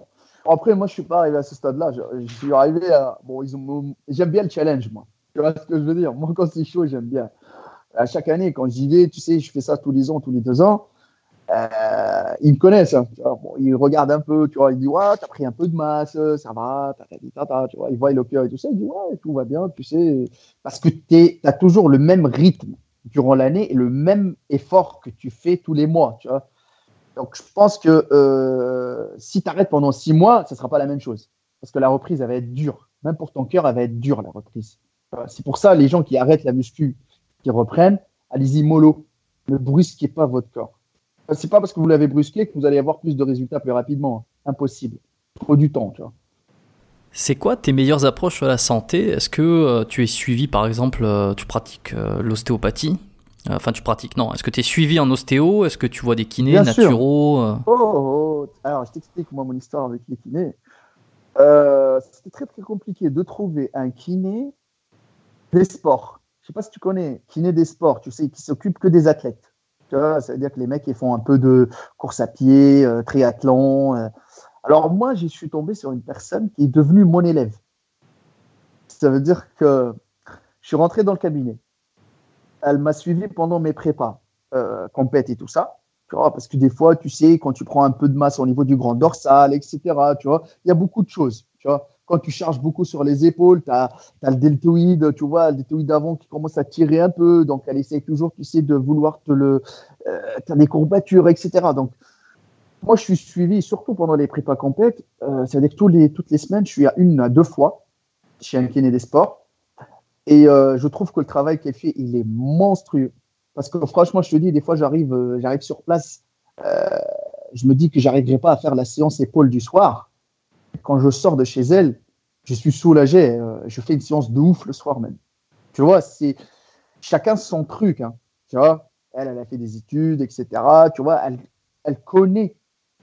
Après, moi, je suis pas arrivé à ce stade-là. Je, je suis arrivé à. Bon, ils ont. J'aime bien le challenge, moi. Tu vois ce que je veux dire? Moi, quand c'est chaud, j'aime bien. À chaque année, quand j'y vais, tu sais, je fais ça tous les ans, tous les deux ans. Euh, ils me connaissent. Hein, ils regardent un peu, tu vois. Ils disent Ouais, t'as pris un peu de masse, ça va, tata, tata, tu vois. Ils voient le cœur et tout ça. Ils disent Ouais, tout va bien, tu sais. Parce que tu as toujours le même rythme durant l'année et le même effort que tu fais tous les mois, tu vois. Donc, je pense que euh, si tu arrêtes pendant six mois, ça ne sera pas la même chose. Parce que la reprise, elle va être dure. Même pour ton cœur, elle va être dure, la reprise. C'est pour ça, les gens qui arrêtent la muscu, qui reprennent, allez-y mollo. Ne brusquez pas votre corps. C'est pas parce que vous l'avez brusqué que vous allez avoir plus de résultats plus rapidement. Impossible. Il faut du temps, tu vois. C'est quoi tes meilleures approches sur la santé? Est-ce que euh, tu es suivi, par exemple, euh, tu pratiques euh, l'ostéopathie? Enfin, tu pratiques, non. Est-ce que tu es suivi en ostéo? Est-ce que tu vois des kinés, Bien sûr. naturaux euh? Oh, oh, oh. alors je t'explique moi mon histoire avec les kinés. C'était très très compliqué de trouver un kiné des sports. Je sais pas si tu connais, kiné des sports, tu sais, qui s'occupe que des athlètes. Tu vois, ça veut dire que les mecs ils font un peu de course à pied, euh, triathlon. euh. Alors moi, je suis tombé sur une personne qui est devenue mon élève. Ça veut dire que je suis rentré dans le cabinet. Elle m'a suivi pendant mes prépas, euh, et tout ça. Tu vois, parce que des fois, tu sais, quand tu prends un peu de masse au niveau du grand dorsal, etc., tu vois, il y a beaucoup de choses. Tu vois, quand tu charges beaucoup sur les épaules, tu as, le deltoïde, tu vois, le deltoïde avant qui commence à tirer un peu. Donc, elle essaie toujours, tu sais, de vouloir te le. Euh, tu as des courbatures, etc. Donc, moi, je suis suivi, surtout pendant les prépas compètes. Euh, C'est-à-dire que toutes les semaines, je suis à une à deux fois chez un kiné des sports. Et euh, je trouve que le travail qu'elle fait, il est monstrueux. Parce que franchement, je te dis, des fois, j'arrive, euh, j'arrive sur place je me dis que j'arriverai pas à faire la séance épaule du soir. Quand je sors de chez elle, je suis soulagé. euh, je fais une séance de ouf le soir même. Tu vois, c'est chacun son truc. hein. tu vois, elle, elle a fait des études, etc. Tu vois, elle, elle connaît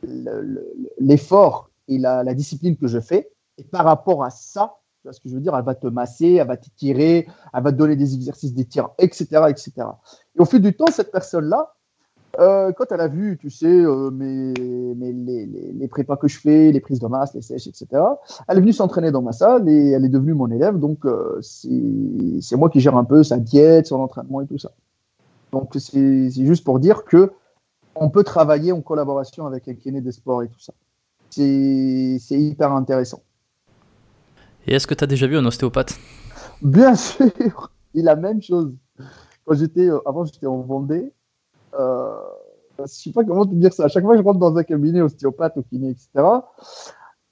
le- le- l'effort et la, la discipline que je fais. Et par rapport à ça, tu vois ce que je veux dire, elle va te masser, elle va t'étirer, elle va te donner des exercices d'étirement, etc., etc. Et au fil du temps, cette personne-là, euh, quand elle a vu, tu sais, euh, mes, mes- les, les, les prépas que je fais, les prises de masse, les sèches, etc., elle est venue s'entraîner dans ma salle et elle est devenue mon élève. Donc, euh, c'est moi qui gère un peu sa diète, son entraînement et tout ça. Donc, c'est juste pour dire que on peut travailler en collaboration avec un kiné des sports et tout ça. C'est hyper intéressant. Et est-ce que tu as déjà vu un ostéopathe? Bien sûr, et la même chose. Quand j'étais, avant j'étais en Vendée, euh, je sais pas comment te dire ça. À chaque fois que je rentre dans un cabinet ostéopathe ou kiné, etc.,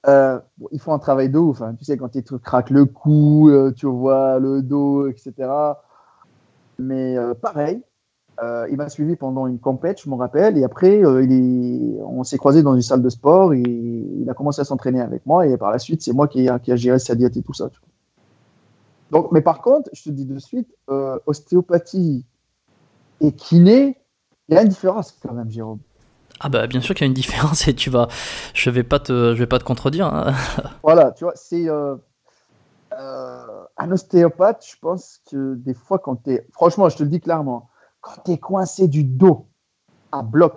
euh, bon, ils font un travail de ouf. hein. Tu sais, quand tu craques le cou, euh, tu vois le dos, etc. Mais euh, pareil, il m'a suivi pendant une compète, je m'en rappelle, et après, on s'est croisé dans une salle de sport il a commencé à s'entraîner avec moi, et par la suite, c'est moi qui, qui a géré sa diète et tout ça. Donc, mais par contre, je te dis de suite, euh, ostéopathie et kiné, il y a une différence quand même, Jérôme. Ah bah bien sûr qu'il y a une différence et tu vas, je vais pas te, je vais pas te contredire. hein. Voilà, tu vois, c'est euh, euh, un ostéopathe, je pense que des fois, quand tu es, franchement, je te le dis clairement, quand tu es coincé du dos à bloc,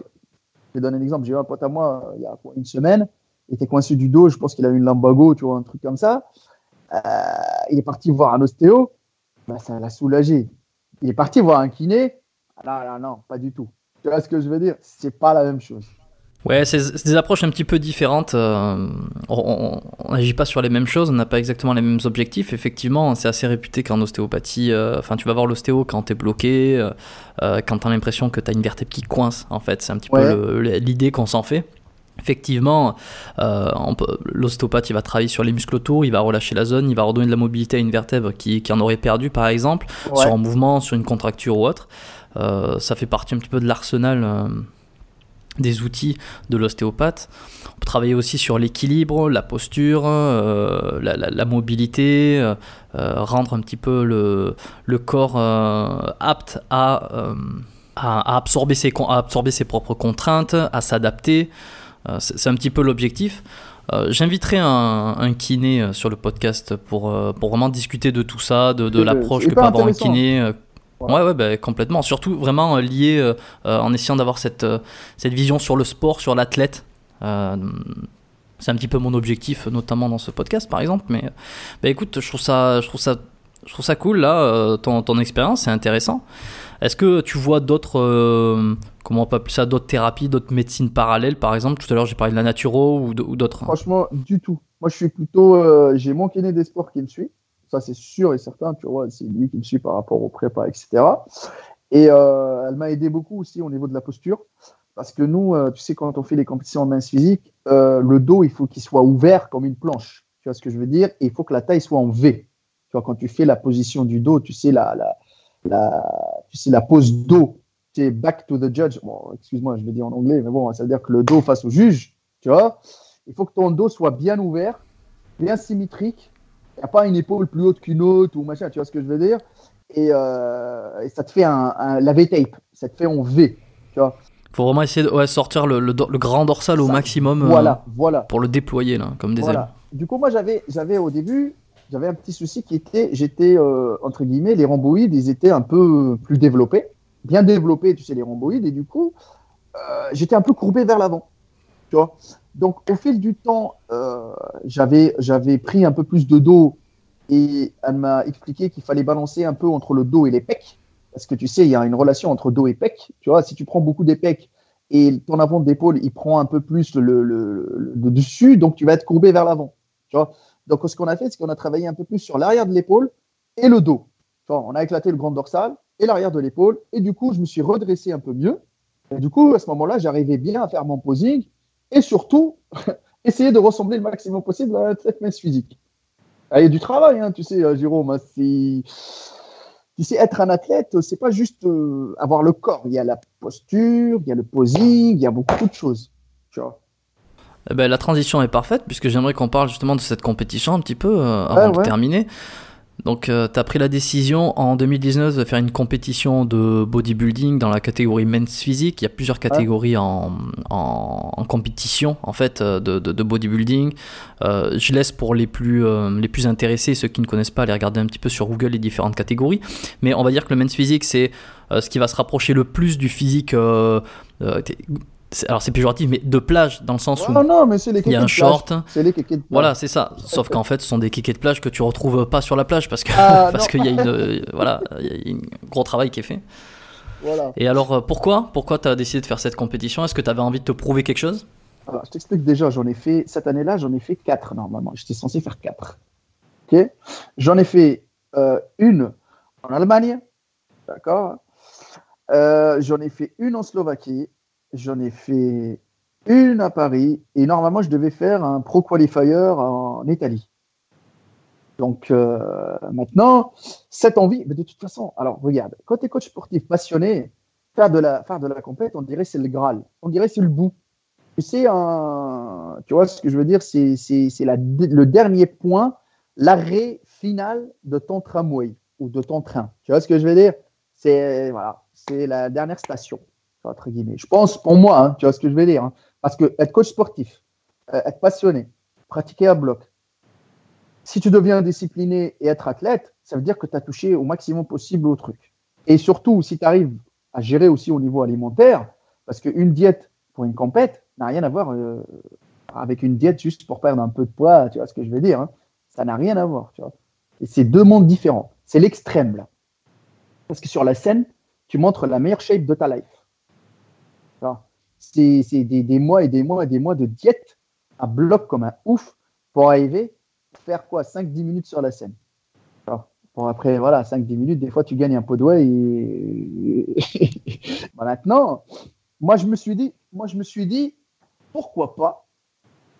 je vais donner un exemple, j'ai eu un pote à moi euh, il y a une semaine, il était coincé du dos, je pense qu'il a eu une lumbago, tu vois, un truc comme ça. Euh, il est parti voir un ostéo, bah, ça l'a soulagé. Il est parti voir un kiné, là, là, non, pas du tout. Tu vois ce que je veux dire? C'est pas la même chose. Ouais, c'est des approches un petit peu différentes. euh, on n'agit pas sur les mêmes choses, on n'a pas exactement les mêmes objectifs. Effectivement, c'est assez réputé qu'en ostéopathie, euh, enfin, tu vas voir l'ostéo quand t'es bloqué, euh, euh, quand t'as l'impression que t'as une vertèbre qui coince. En fait, c'est un petit Ouais. peu l'idée qu'on s'en fait. Effectivement, euh, l'ostéopathe il va travailler sur les muscles autour, il va relâcher la zone, il va redonner de la mobilité à une vertèbre qui, qui en aurait perdu par exemple, Ouais. sur un mouvement, sur une contracture ou autre. Euh, ça fait partie un petit peu de l'arsenal euh, des outils de l'ostéopathe. On peut travailler aussi sur l'équilibre, la posture, euh, la, la- la mobilité, euh, rendre un petit peu le, le corps euh, apte à, à, à absorber ses, con- à absorber ses propres contraintes, à s'adapter. C'est un petit peu l'objectif. J'inviterai un, un kiné sur le podcast pour, pour vraiment discuter de tout ça, de, l'approche que peut avoir un kiné. Ouais. Ouais, bah, complètement. Surtout vraiment euh, lié euh, euh, en essayant d'avoir cette, euh, cette vision sur le sport, sur l'athlète. Euh, c'est un petit peu mon objectif, notamment dans ce podcast, par exemple. Mais bah, écoute, je trouve ça, je trouve ça, je trouve ça cool là, euh, ton, ton expérience, c'est intéressant. Est-ce que tu vois d'autres, euh, comment on peut appeler ça, d'autres thérapies, d'autres médecines parallèles, par exemple Tout à l'heure, j'ai parlé de la naturo ou d'autres. Franchement, du tout. Moi, je suis plutôt. euh, j'ai mon kiné des sports qui me suit. C'est sûr et certain. Tu vois, c'est lui qui me suit par rapport au prépa, etc. Et euh, elle m'a aidé beaucoup aussi au niveau de la posture. Parce que nous, euh, tu sais, quand on fait les compétitions en mince physique, euh, le dos, il faut qu'il soit ouvert comme une planche. Tu vois ce que je veux dire? Et il faut que la taille soit en V. Tu vois, quand tu fais la position du dos, tu sais, la, la, tu sais, la pose dos, tu sais, back to the judge. Bon, excuse-moi, je le dis en anglais, mais bon, ça veut dire que le dos face au juge, tu vois? Il faut que ton dos soit bien ouvert, bien symétrique. Il n'y a pas une épaule plus haute qu'une autre ou machin, tu vois ce que je veux dire? Et, euh, et ça te fait un, un- la V-tape, ça te fait en V. Tu vois Faut vraiment essayer de ouais, sortir le, le do- le grand dorsal au Ça, maximum euh, Voilà, voilà. pour le déployer là, comme des ailes. Du coup, moi, j'avais, j'avais au début, j'avais un petit souci qui était, j'étais, euh, entre guillemets, les rhomboïdes, ils étaient un peu plus développés, bien développés, tu sais, les rhomboïdes, et du coup, j'étais un peu courbé vers l'avant. Donc, au fil du temps, euh, j'avais, pris un peu plus de dos et elle m'a expliqué qu'il fallait balancer un peu entre le dos et les pecs. Parce que tu sais, il y a une relation entre dos et pec. Tu vois, si tu prends beaucoup des pecs et ton avant d'épaule, il prend un peu plus le, dessus, donc tu vas être courbé vers l'avant. Tu vois donc, ce qu'on a fait, c'est qu'on a travaillé un peu plus sur l'arrière de l'épaule et le dos. On a éclaté le grand dorsal et l'arrière de l'épaule. Et du coup, je me suis redressé un peu mieux. Et du coup, à ce moment-là, j'arrivais bien à faire mon posing et surtout, essayer de ressembler le maximum possible à un athlète mince physique. Ah, Il y a du travail, hein, tu sais, euh, Jérôme. hein, c'est- tu sais, être un athlète, c'est pas juste euh, avoir le corps. Il y a la posture, il y a le posing, il y a beaucoup de choses. Tu vois. Eh ben, la transition est parfaite puisque j'aimerais qu'on parle justement de cette compétition un petit peu euh, avant de terminer. Donc, euh, tu as pris la décision en 2019 de faire une compétition de bodybuilding dans la catégorie men's physique. Il y a plusieurs catégories en, en, compétition en fait euh, de, de, bodybuilding. Euh, je laisse pour les plus, les plus intéressés, ceux qui ne connaissent pas, aller regarder un petit peu sur Google les différentes catégories. Mais on va dire que le men's physique, c'est ce qui va se rapprocher le plus du physique alors c'est péjoratif, mais de plage, dans le sens où non, mais il y a un short. C'est les de plage. Voilà, c'est ça. Sauf qu'en fait, ce sont des kékés de plage que tu retrouves pas sur la plage parce que ah, parce qu'il y a une euh, voilà, y a un gros travail qui est fait. Voilà. Et alors euh, pourquoi pourquoi tu as décidé de faire cette compétition? Est-ce que tu avais envie de te prouver quelque chose? Alors, je t'explique déjà, j'en ai fait cette année-là, j'en ai fait 4 normalement. J'étais censé faire 4. OK? J'en ai fait euh, une en Allemagne, d'accord? J'en ai fait une en Slovaquie, J'en ai fait une à Paris et normalement je devais faire un pro qualifier en Italie. Donc euh, maintenant, cette envie, mais de toute façon, alors regarde, quand tu es coach sportif passionné, faire de la, faire de la compète, on dirait c'est le Graal, on dirait c'est le bout. Un, tu vois ce que je veux dire, c'est le dernier point, l'arrêt final de ton tramway ou de ton train. Tu vois ce que je veux dire? C'est voilà, c'est la dernière station Je pense, pour moi, hein, tu vois ce que je vais dire, hein. parce que être coach sportif, euh, être passionné, pratiquer à bloc, si tu deviens discipliné et être athlète, ça veut dire que tu as touché au maximum possible au truc. Et surtout, si tu arrives à gérer aussi au niveau alimentaire, parce qu'une diète pour une compète n'a rien à voir euh, avec une diète juste pour perdre un peu de poids, tu vois ce que je veux dire. Hein. Ça n'a rien à voir, tu vois. Et c'est deux mondes différents. C'est l'extrême, là. Parce que sur la scène, tu montres la meilleure shape de ta life c'est des, mois et des mois et des mois de diète à bloc comme un ouf pour arriver à faire quoi 5-10 minutes sur la scène. pour après, voilà, 5-10 minutes, des fois tu gagnes un peu de et, maintenant, moi je me suis dit, moi je me suis dit, pourquoi pas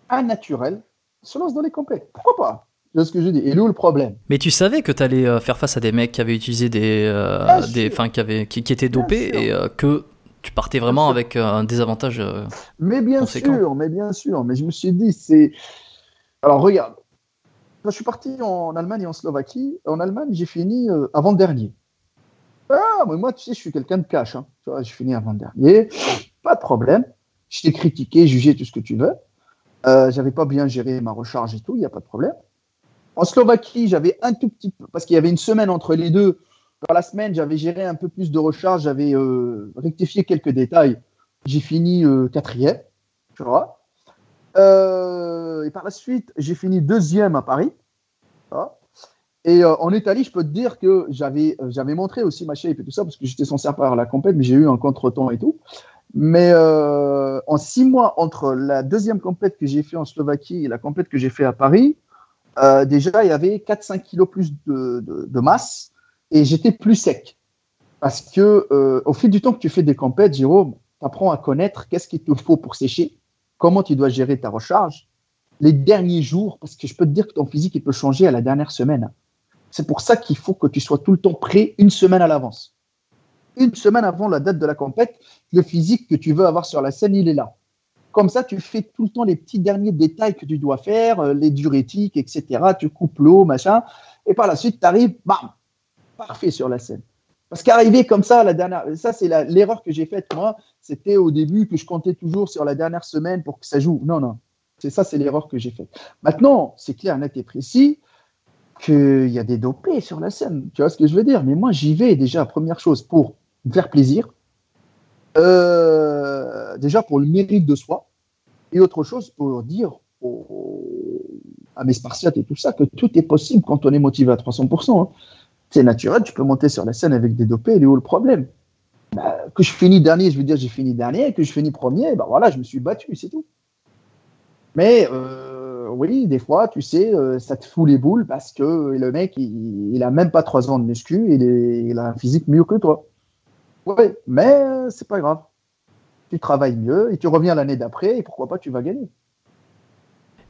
un naturel se lance dans les compètes? Pourquoi pas? C'est ce que je dis? Et où le problème? Mais tu savais que tu allais euh, faire face à des mecs qui avaient utilisé des. Euh, des enfin, qui, avaient, qui, étaient dopés et euh, que tu partais vraiment avec euh, un désavantage. Euh, mais bien sûr, mais bien sûr. Mais je me suis dit, c'est. Alors regarde, je suis parti en Allemagne et en Slovaquie. En Allemagne, j'ai fini euh, avant-dernier. Ah, mais moi, tu sais, je suis quelqu'un de cash. Hein. Tu vois, j'ai fini avant-dernier. Pas de problème. Je t'ai critiqué, jugé, tout ce que tu veux. Euh, j'avais pas bien géré ma recharge et tout, il n'y a pas de problème. En Slovaquie, j'avais un tout petit peu, parce qu'il y avait une semaine entre les deux, la semaine, j'avais géré un peu plus de recharge, j'avais euh, rectifié quelques détails. J'ai fini euh, quatrième, tu vois. Euh, et par la suite, j'ai fini deuxième à Paris. Et en Italie, je peux te dire que j'avais, j'avais montré aussi ma shape et tout ça, parce que j'étais censé faire la compète, mais j'ai eu un contre-temps et tout. Mais en six mois, entre la deuxième compète que j'ai fait en Slovaquie et la compète que j'ai fait à Paris, déjà, il y avait 4-5 kilos plus de masse et j'étais plus sec. Parce que euh, au fil du temps que tu fais des compètes, Jérôme, tu apprends à connaître qu'est-ce qu'il te faut pour sécher, comment tu dois gérer ta recharge, les derniers jours, parce que je peux te dire que ton physique il peut changer à la dernière semaine. C'est pour ça qu'il faut que tu sois tout le temps prêt une semaine à l'avance. Une semaine avant la date de la compète, le physique que tu veux avoir sur la scène, il est là. Comme ça, tu fais tout le temps les petits derniers détails que tu dois faire, euh, les diurétiques, etc. Tu coupes l'eau, machin. Et par la suite, tu arrives, bam, parfait sur la scène. Parce qu'arriver comme ça, la dernière, ça c'est l'erreur que j'ai faite moi, c'était au début que je comptais toujours sur la dernière semaine pour que ça joue. Non, non, c'est ça, c'est l'erreur que j'ai faite. Maintenant, c'est clair, net et précis qu'il y a des dopés sur la scène. Tu vois ce que je veux dire? Mais moi, j'y vais déjà, première chose, pour me faire plaisir. Euh, déjà pour le mérite de soi. Et autre chose, pour dire à mes Spartiates et tout ça que tout est possible quand on est motivé à 300% c'est naturel, tu peux monter sur la scène avec des dopés, il est où le problème? Bah, Que je finis dernier, je veux dire j'ai fini dernier, que je finis premier, bah voilà, je me suis battu, c'est tout. Mais euh, oui, des fois, tu sais, euh, ça te fout les boules parce que le mec, il, il a même pas trois ans de muscu, il, il a un physique mieux que toi. Oui, mais euh, c'est pas grave. Tu travailles mieux et tu reviens l'année d'après et pourquoi pas tu vas gagner.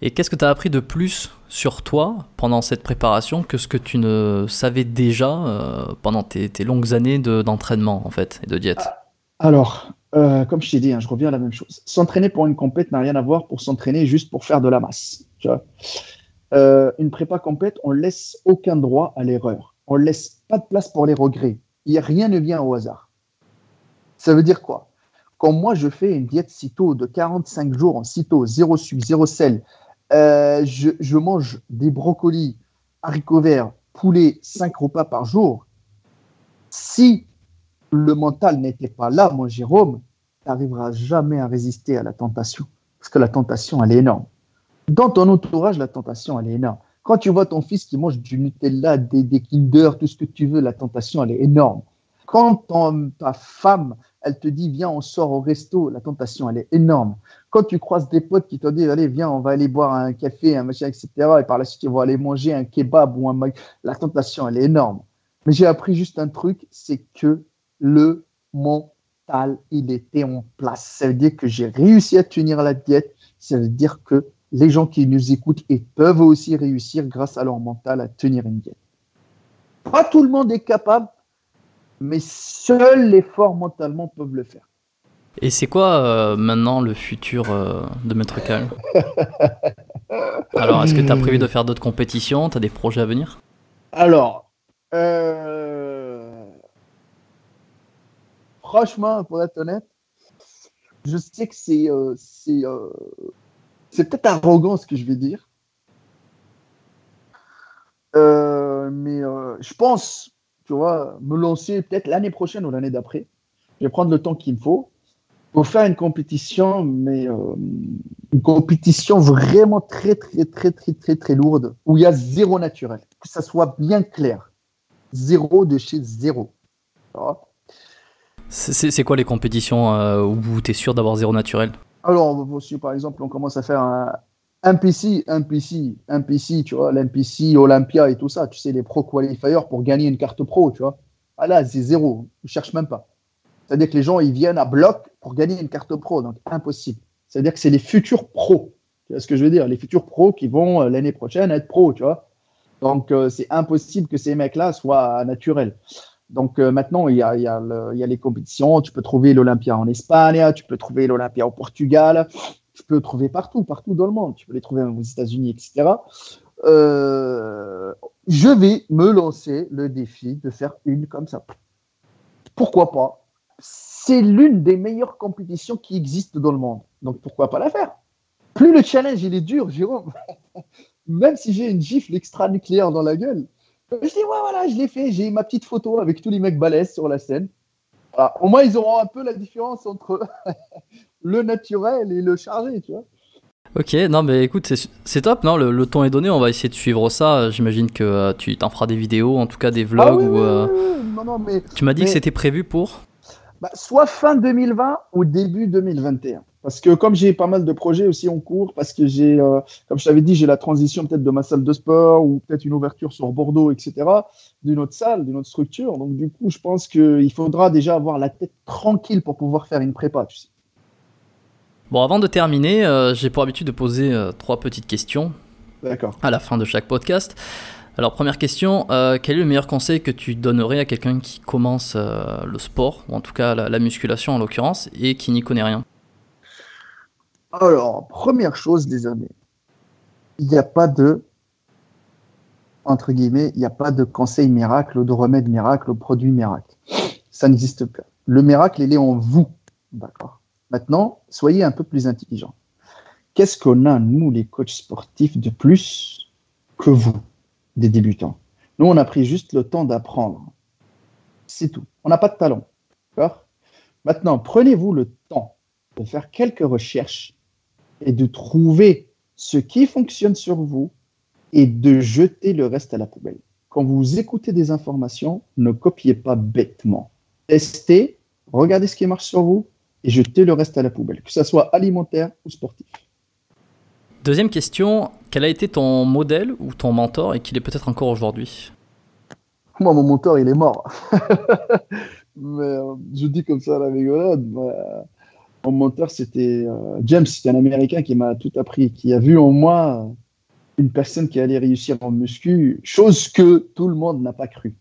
Et qu'est-ce que tu as appris de plus sur toi pendant cette préparation que ce que tu ne savais déjà euh, pendant tes, longues années d'entraînement en fait et de diète? Ah, Alors, euh, comme je t'ai dit, hein, je reviens à la même chose. S'entraîner pour une compète n'a rien à voir pour s'entraîner juste pour faire de la masse. Tu vois euh, une prépa compète, on laisse aucun droit à l'erreur. On laisse pas de place pour les regrets. Il, rien ne vient au hasard. Ça veut dire quoi? Quand moi je fais une diète CITO de 45 jours en CITO, zéro sucre, zéro sel, euh, je, mange des brocolis, haricots verts, poulet, 5 repas par jour. Si le mental n'était pas là, mon Jérôme, tu n'arriveras jamais à résister à la tentation. Parce que la tentation, elle est énorme. Dans ton entourage, la tentation, elle est énorme. Quand tu vois ton fils qui mange du Nutella, des, des Kinder, tout ce que tu veux, la tentation, elle est énorme. Quand ta femme, elle te dit, viens, on sort au resto, la tentation, elle est énorme. Quand tu croises des potes qui te disent, allez, viens, on va aller boire un café, un machin, etc., et par la suite, ils vont aller manger un kebab ou un la tentation, elle est énorme. Mais j'ai appris juste un truc, c'est que le mental, il était en place. Ça veut dire que j'ai réussi à tenir la diète. Ça veut dire que les gens qui nous écoutent et peuvent aussi réussir grâce à leur mental à tenir une diète. Pas tout le monde est capable, mais seuls les forts mentalement peuvent le faire. Et c'est quoi euh, maintenant le futur euh, de Maître Calme Alors, est-ce que tu as prévu de faire d'autres compétitions? Tu as des projets à venir? Alors, euh, franchement, pour être honnête, je sais que c'est c'est peut-être arrogant ce que je vais dire. Mais je pense, tu vois, me lancer peut-être l'année prochaine ou l'année d'après. Je vais prendre le temps qu'il me faut pour faire une compétition, mais euh, une compétition vraiment très, très, très, très, très, très lourde, où il y a zéro naturel. Que ça soit bien clair. Zéro de chez zéro. C'est quoi les compétitions où tu es sûr d'avoir zéro naturel? Alors, si par exemple, on commence à faire un, PC, un PC, un PC, tu vois, l'MPC, Olympia et tout ça, tu sais, les pro qualifiers pour gagner une carte pro, tu vois. Ah là, c'est zéro, je cherche même pas. C'est-à-dire que les gens, ils viennent à bloc pour gagner une carte pro, donc impossible. C'est-à-dire que c'est les futurs pros. Tu vois ce que je veux dire Les futurs pros qui vont euh, l'année prochaine être pros, tu vois. Donc, euh, c'est impossible que ces mecs-là soient naturels. Donc euh, maintenant, il y, a, les compétitions. Tu peux trouver l'Olympia en Espagne, tu peux trouver l'Olympia au Portugal, tu peux trouver partout, partout dans le monde. Tu peux les trouver aux États-Unis, etc. Euh, je vais me lancer le défi de faire une comme ça. Pourquoi pas? C'est l'une des meilleures compétitions qui existent dans le monde. Donc pourquoi pas la faire? Plus le challenge il est dur, Jérôme, même si j'ai une gifle extra-nucléaire dans la gueule, je dis, ouais, voilà, je l'ai fait. J'ai ma petite photo avec tous les mecs balèzes sur la scène. Au moins, ils auront un peu la différence entre le naturel et le chargé, tu vois. Ok, non, mais écoute, c'est top, non le, le, ton est donné, on va essayer de suivre ça. J'imagine que euh, tu t'en feras des vidéos, en tout cas des vlogs. Ah ou, euh, non, non, mais, tu m'as dit que c'était prévu pour bah, Soit fin 2020 ou début 2021. Parce que comme j'ai pas mal de projets aussi en cours, parce que j'ai, euh, comme je t'avais dit, j'ai la transition peut-être de ma salle de sport ou peut-être une ouverture sur Bordeaux, etc., d'une autre salle, d'une autre structure. Donc du coup, je pense qu'il faudra déjà avoir la tête tranquille pour pouvoir faire une prépa, tu sais. Bon, avant de terminer, euh, j'ai pour habitude de poser euh, trois petites questions. D'accord. À la fin de chaque podcast. Alors première question, quel est le meilleur conseil que tu donnerais à quelqu'un qui commence le sport, ou en tout cas la musculation en l'occurrence, et qui n'y connaît rien? Alors, première chose, les amis, il n'y a pas de, entre guillemets, il n'y a pas de conseil miracle de remède miracle ou produit miracle. Ça n'existe pas. Le miracle, il est en vous. D'accord? Maintenant, soyez un peu plus intelligents. Qu'est-ce qu'on a, nous, les coachs sportifs, de plus que vous, des débutants? Nous, on a pris juste le temps d'apprendre. C'est tout. On n'a pas de talent. D'accord? Maintenant, prenez-vous le temps de faire quelques recherches et de trouver ce qui fonctionne sur vous et de jeter le reste à la poubelle. Quand vous écoutez des informations, ne copiez pas bêtement. Testez, regardez ce qui marche sur vous et jetez le reste à la poubelle, que ce soit alimentaire ou sportif. Deuxième question, quel a été ton modèle ou ton mentor et qu'il est peut-être encore aujourd'hui? Moi, mon mentor, il est mort. mais, euh, je dis comme ça à la rigolade. mon mentor, c'était euh, James, c'était un Américain qui m'a tout appris, qui a vu en moi une personne qui allait réussir en muscu, chose que tout le monde n'a pas cru.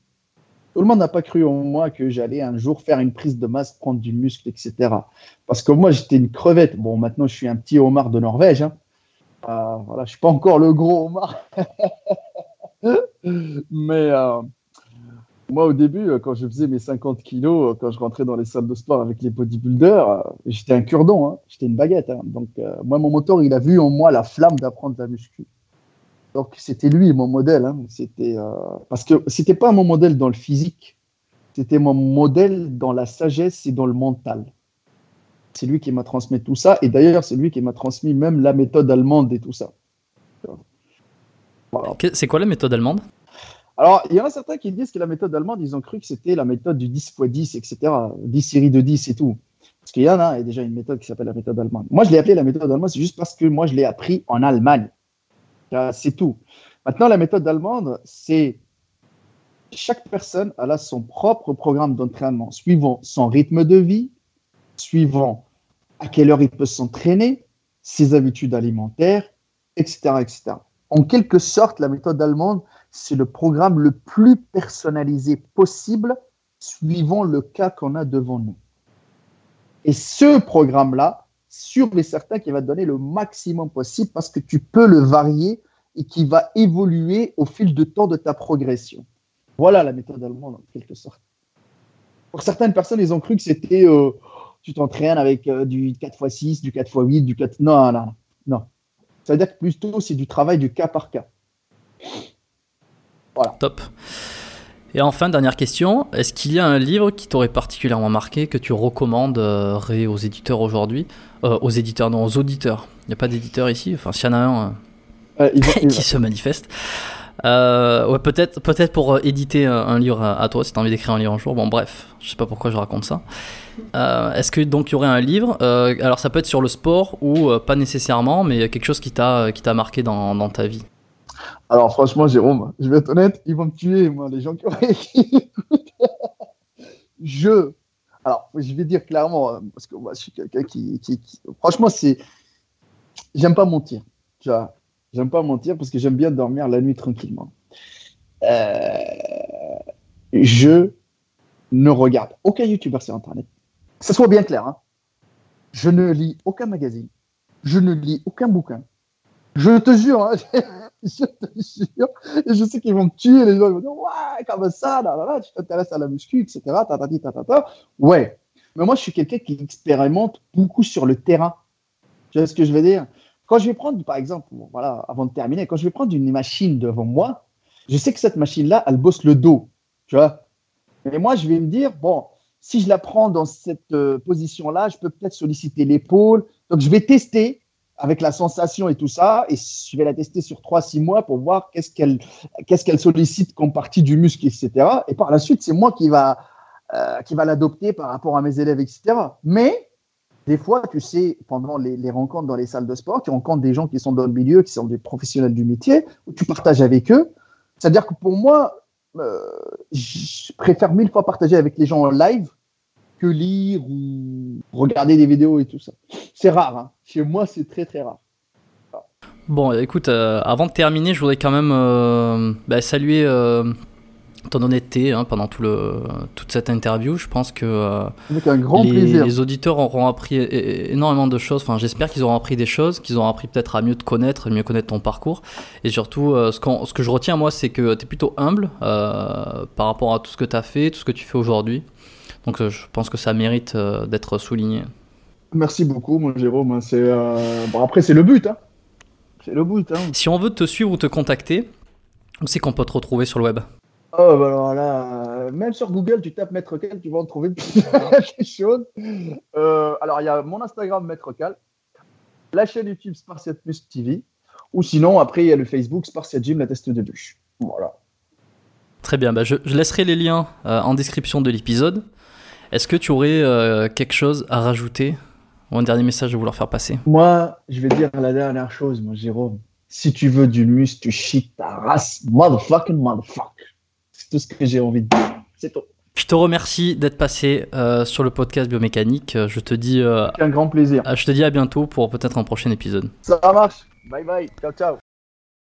Tout le monde n'a pas cru en moi que j'allais un jour faire une prise de masse, prendre du muscle, etc. Parce que moi, j'étais une crevette. Bon, maintenant, je suis un petit homard de Norvège. Hein. Euh, voilà, je suis pas encore le gros homard. Mais euh, moi, au début, euh, quand je faisais mes 50 kilos, quand je rentrais dans les salles de sport avec les bodybuilders, j'étais un cure-dent, hein. j'étais une baguette. Hein. Donc, moi, mon moteur, il a vu en moi la flamme d'apprendre la muscu. Donc, c'était lui mon modèle. Hein. C'était parce que c'était pas mon modèle dans le physique, c'était mon modèle dans la sagesse et dans le mental. C'est lui qui m'a transmis tout ça. Et d'ailleurs, c'est lui qui m'a transmis même la méthode allemande et tout ça. C'est quoi la méthode allemande? Alors, il y en a certains qui disent que la méthode allemande, ils ont cru que c'était la méthode du 10 x 10, etc. 10 séries de 10 et tout. Parce qu'il y en a, il y a déjà une méthode qui s'appelle la méthode allemande. Moi, je l'ai appelée la méthode allemande, c'est juste parce que moi, je l'ai appris en Allemagne. C'est tout. Maintenant, la méthode allemande, c'est chaque personne a son propre programme d'entraînement, suivant son rythme de vie, suivant à quelle heure il peut s'entraîner, ses habitudes alimentaires, etc., etc. En quelque sorte, la méthode allemande, c'est le programme le plus personnalisé possible suivant le cas qu'on a devant nous. Et ce programme-là, sûr et certain qu'il va te donner le maximum possible parce que tu peux le varier et qui va évoluer au fil de temps de ta progression. Voilà la méthode allemande en quelque sorte. Pour certaines personnes, ils ont cru que c'était euh, tu t'entraînes avec euh, du 4x6, du 4x8, du 4. Non, non, non. Ça veut dire que plutôt, c'est du travail du cas par cas. Voilà. Top. Et enfin, dernière question, est-ce qu'il y a un livre qui t'aurait particulièrement marqué, que tu recommanderais aux éditeurs aujourd'hui euh, Aux éditeurs, non, aux auditeurs? Il n'y a pas d'éditeur ici? Enfin, s'il y en a un euh, qui se manifeste. Euh, ouais, peut-être, peut-être pour euh, éditer euh, un livre à, toi, si tu as envie d'écrire un livre un jour. Bon, bref, je sais pas pourquoi je raconte ça. est-ce que donc il y aurait un livre Alors, ça peut être sur le sport ou pas nécessairement, mais quelque chose qui t'a, qui t'a marqué dans, dans, ta vie? Alors, franchement, Jérôme, je vais être honnête, ils vont me tuer, moi, les gens qui écrit. je. Alors, je vais dire clairement, parce que moi, je suis quelqu'un qui. Franchement, c'est. J'aime pas mentir. Tu vois J'aime pas mentir parce que j'aime bien dormir la nuit tranquillement. Euh, je ne regarde aucun YouTuber sur Internet. Que ce soit bien clair. Hein. Je ne lis aucun magazine. Je ne lis aucun bouquin. Je te jure, hein, je te jure, je sais qu'ils vont me tuer, les gens ils vont dire, ouais, comme ça, tu t'intéresses à la muscu, etc.. Ouais. Mais moi, je suis quelqu'un qui expérimente beaucoup sur le terrain. Tu vois ce que je veux dire? Quand je vais prendre, par exemple, voilà, avant de terminer, quand je vais prendre une machine devant moi, je sais que cette machine-là, elle bosse le dos, tu vois. Et moi, je vais me dire, bon, si je la prends dans cette euh, position-là, je peux peut-être solliciter l'épaule. Donc, je vais tester avec la sensation et tout ça, et je vais la tester sur 3-6 mois pour voir qu'est-ce qu'elle qu'est-ce qu'elle sollicite comme partie du muscle, etc. Et par la suite, c'est moi qui va, euh, qui va l'adopter par rapport à mes élèves, etc. Mais des fois, tu sais, pendant les, rencontres dans les salles de sport, tu rencontres des gens qui sont dans le milieu, qui sont des professionnels du métier, où tu partages avec eux. C'est-à-dire que pour moi, euh, je préfère mille fois partager avec les gens en live que lire ou regarder des vidéos et tout ça. C'est rare. Hein. Chez moi, c'est très très rare. Bon, écoute, euh, avant de terminer, je voudrais quand même euh, bah, saluer ton honnêteté hein, pendant tout le, toute cette interview. Je pense que euh, un grand les, auditeurs auront appris énormément de choses. Enfin, j'espère qu'ils auront appris des choses, qu'ils auront appris peut-être à mieux te connaître, mieux connaître ton parcours. Et surtout, euh, ce, ce, que je retiens, moi, c'est que tu es plutôt humble euh, par rapport à tout ce que tu as fait, tout ce que tu fais aujourd'hui. Donc, je pense que ça mérite d'être souligné. Merci beaucoup, mon Jérôme. C'est, bon, après, c'est le but. Hein. C'est le but. Hein. Si on veut te suivre ou te contacter, où c'est qu'on peut te retrouver sur le web? Oh, bah alors là, euh, même sur Google, tu tapes Maître Cal, tu vas en trouver des choses. Euh, alors, il y a mon Instagram Maître Cal, la chaîne YouTube Spartiate Plus TV, ou sinon, après, il y a le Facebook Spartiate Gym, la teste de bûche. Voilà. Très bien, bah je, laisserai les liens euh, en description de l'épisode. Est-ce que tu aurais quelque chose à rajouter ou un dernier message à vouloir faire passer? Moi, je vais dire la dernière chose, moi, Jérôme. Si tu veux du muscle, tu chies ta race, motherfucking motherfucker tout ce que j'ai envie de dire. C'est tout. Je te remercie d'être passé euh, sur le podcast biomécanique. Je te dis, euh, Un grand plaisir. je te dis à bientôt pour peut-être un prochain épisode. Ça marche. Bye bye. Ciao, ciao.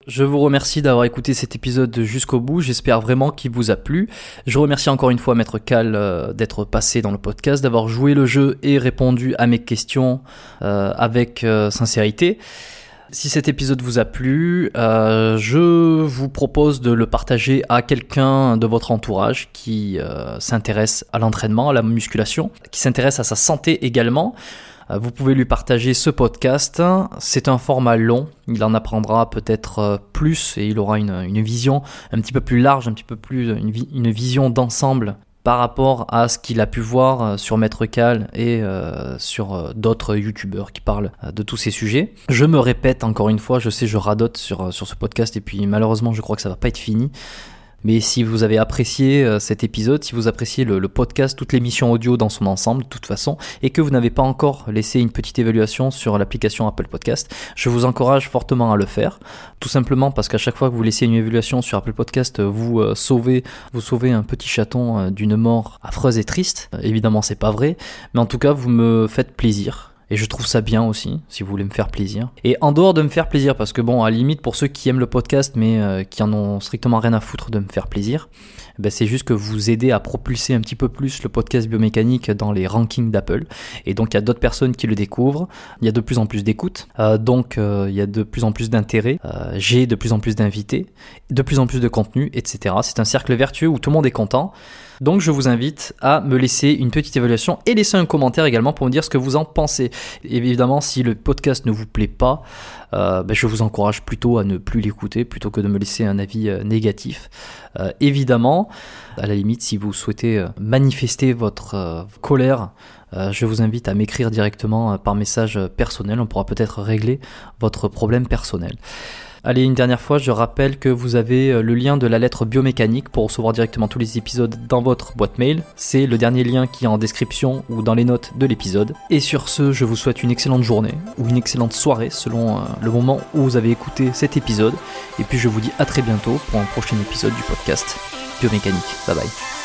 Je vous remercie d'avoir écouté cet épisode jusqu'au bout. J'espère vraiment qu'il vous a plu. Je remercie encore une fois Maître Cal euh, d'être passé dans le podcast, d'avoir joué le jeu et répondu à mes questions euh, avec euh, sincérité. Si cet épisode vous a plu, je vous propose de le partager à quelqu'un de votre entourage qui s'intéresse à l'entraînement, à la musculation, qui s'intéresse à sa santé également. Euh, Vous pouvez lui partager ce podcast. C'est un format long. Il en apprendra peut-être euh, plus et il aura une, vision un petit peu plus large, un petit peu plus une, vi- une vision d'ensemble par rapport à ce qu'il a pu voir euh, sur Maître Cal et euh, sur euh, d'autres youtubeurs qui parlent euh, de tous ces sujets. Je me répète encore une fois, je sais, je radote sur, euh, sur ce podcast et puis malheureusement je crois que ça va pas être fini. Mais si vous avez apprécié euh, cet épisode, si vous appréciez le, podcast, toute l'émission audio dans son ensemble, de toute façon, et que vous n'avez pas encore laissé une petite évaluation sur l'application Apple Podcast, je vous encourage fortement à le faire. Tout simplement parce qu'à chaque fois que vous laissez une évaluation sur Apple Podcast, vous euh, sauvez, vous sauvez un petit chaton euh, d'une mort affreuse et triste. Évidemment, c'est pas vrai, mais en tout cas, vous me faites plaisir. Et je trouve ça bien aussi, si vous voulez me faire plaisir. Et en dehors de me faire plaisir, parce que bon, à la limite, pour ceux qui aiment le podcast, mais euh, qui en ont strictement rien à foutre de me faire plaisir, ben, c'est juste que vous aidez à propulser un petit peu plus le podcast biomécanique dans les rankings d'Apple. Et donc, il y a d'autres personnes qui le découvrent. Il y a de plus en plus d'écoutes. Euh, donc, euh, il y a de plus en plus d'intérêt. J'ai de plus en plus d'invités, de plus en plus de contenu, etc. C'est un cercle vertueux où tout le monde est content. Donc je vous invite à me laisser une petite évaluation et laisser un commentaire également pour me dire ce que vous en pensez. Évidemment, si le podcast ne vous plaît pas, euh, ben, je vous encourage plutôt à ne plus l'écouter plutôt que de me laisser un avis euh, négatif. Euh, évidemment, à la limite, si vous souhaitez euh, manifester votre colère, je vous invite à m'écrire directement par message personnel. On pourra peut-être régler votre problème personnel. Allez, une dernière fois, je rappelle que vous avez euh, le lien de la lettre biomécanique pour recevoir directement tous les épisodes dans votre boîte mail. C'est le dernier lien qui est en description ou dans les notes de l'épisode. Et sur ce, je vous souhaite une excellente journée ou une excellente soirée selon euh, le moment où vous avez écouté cet épisode. Et puis je vous dis à très bientôt pour un prochain épisode du podcast Biomécanique. Bye bye.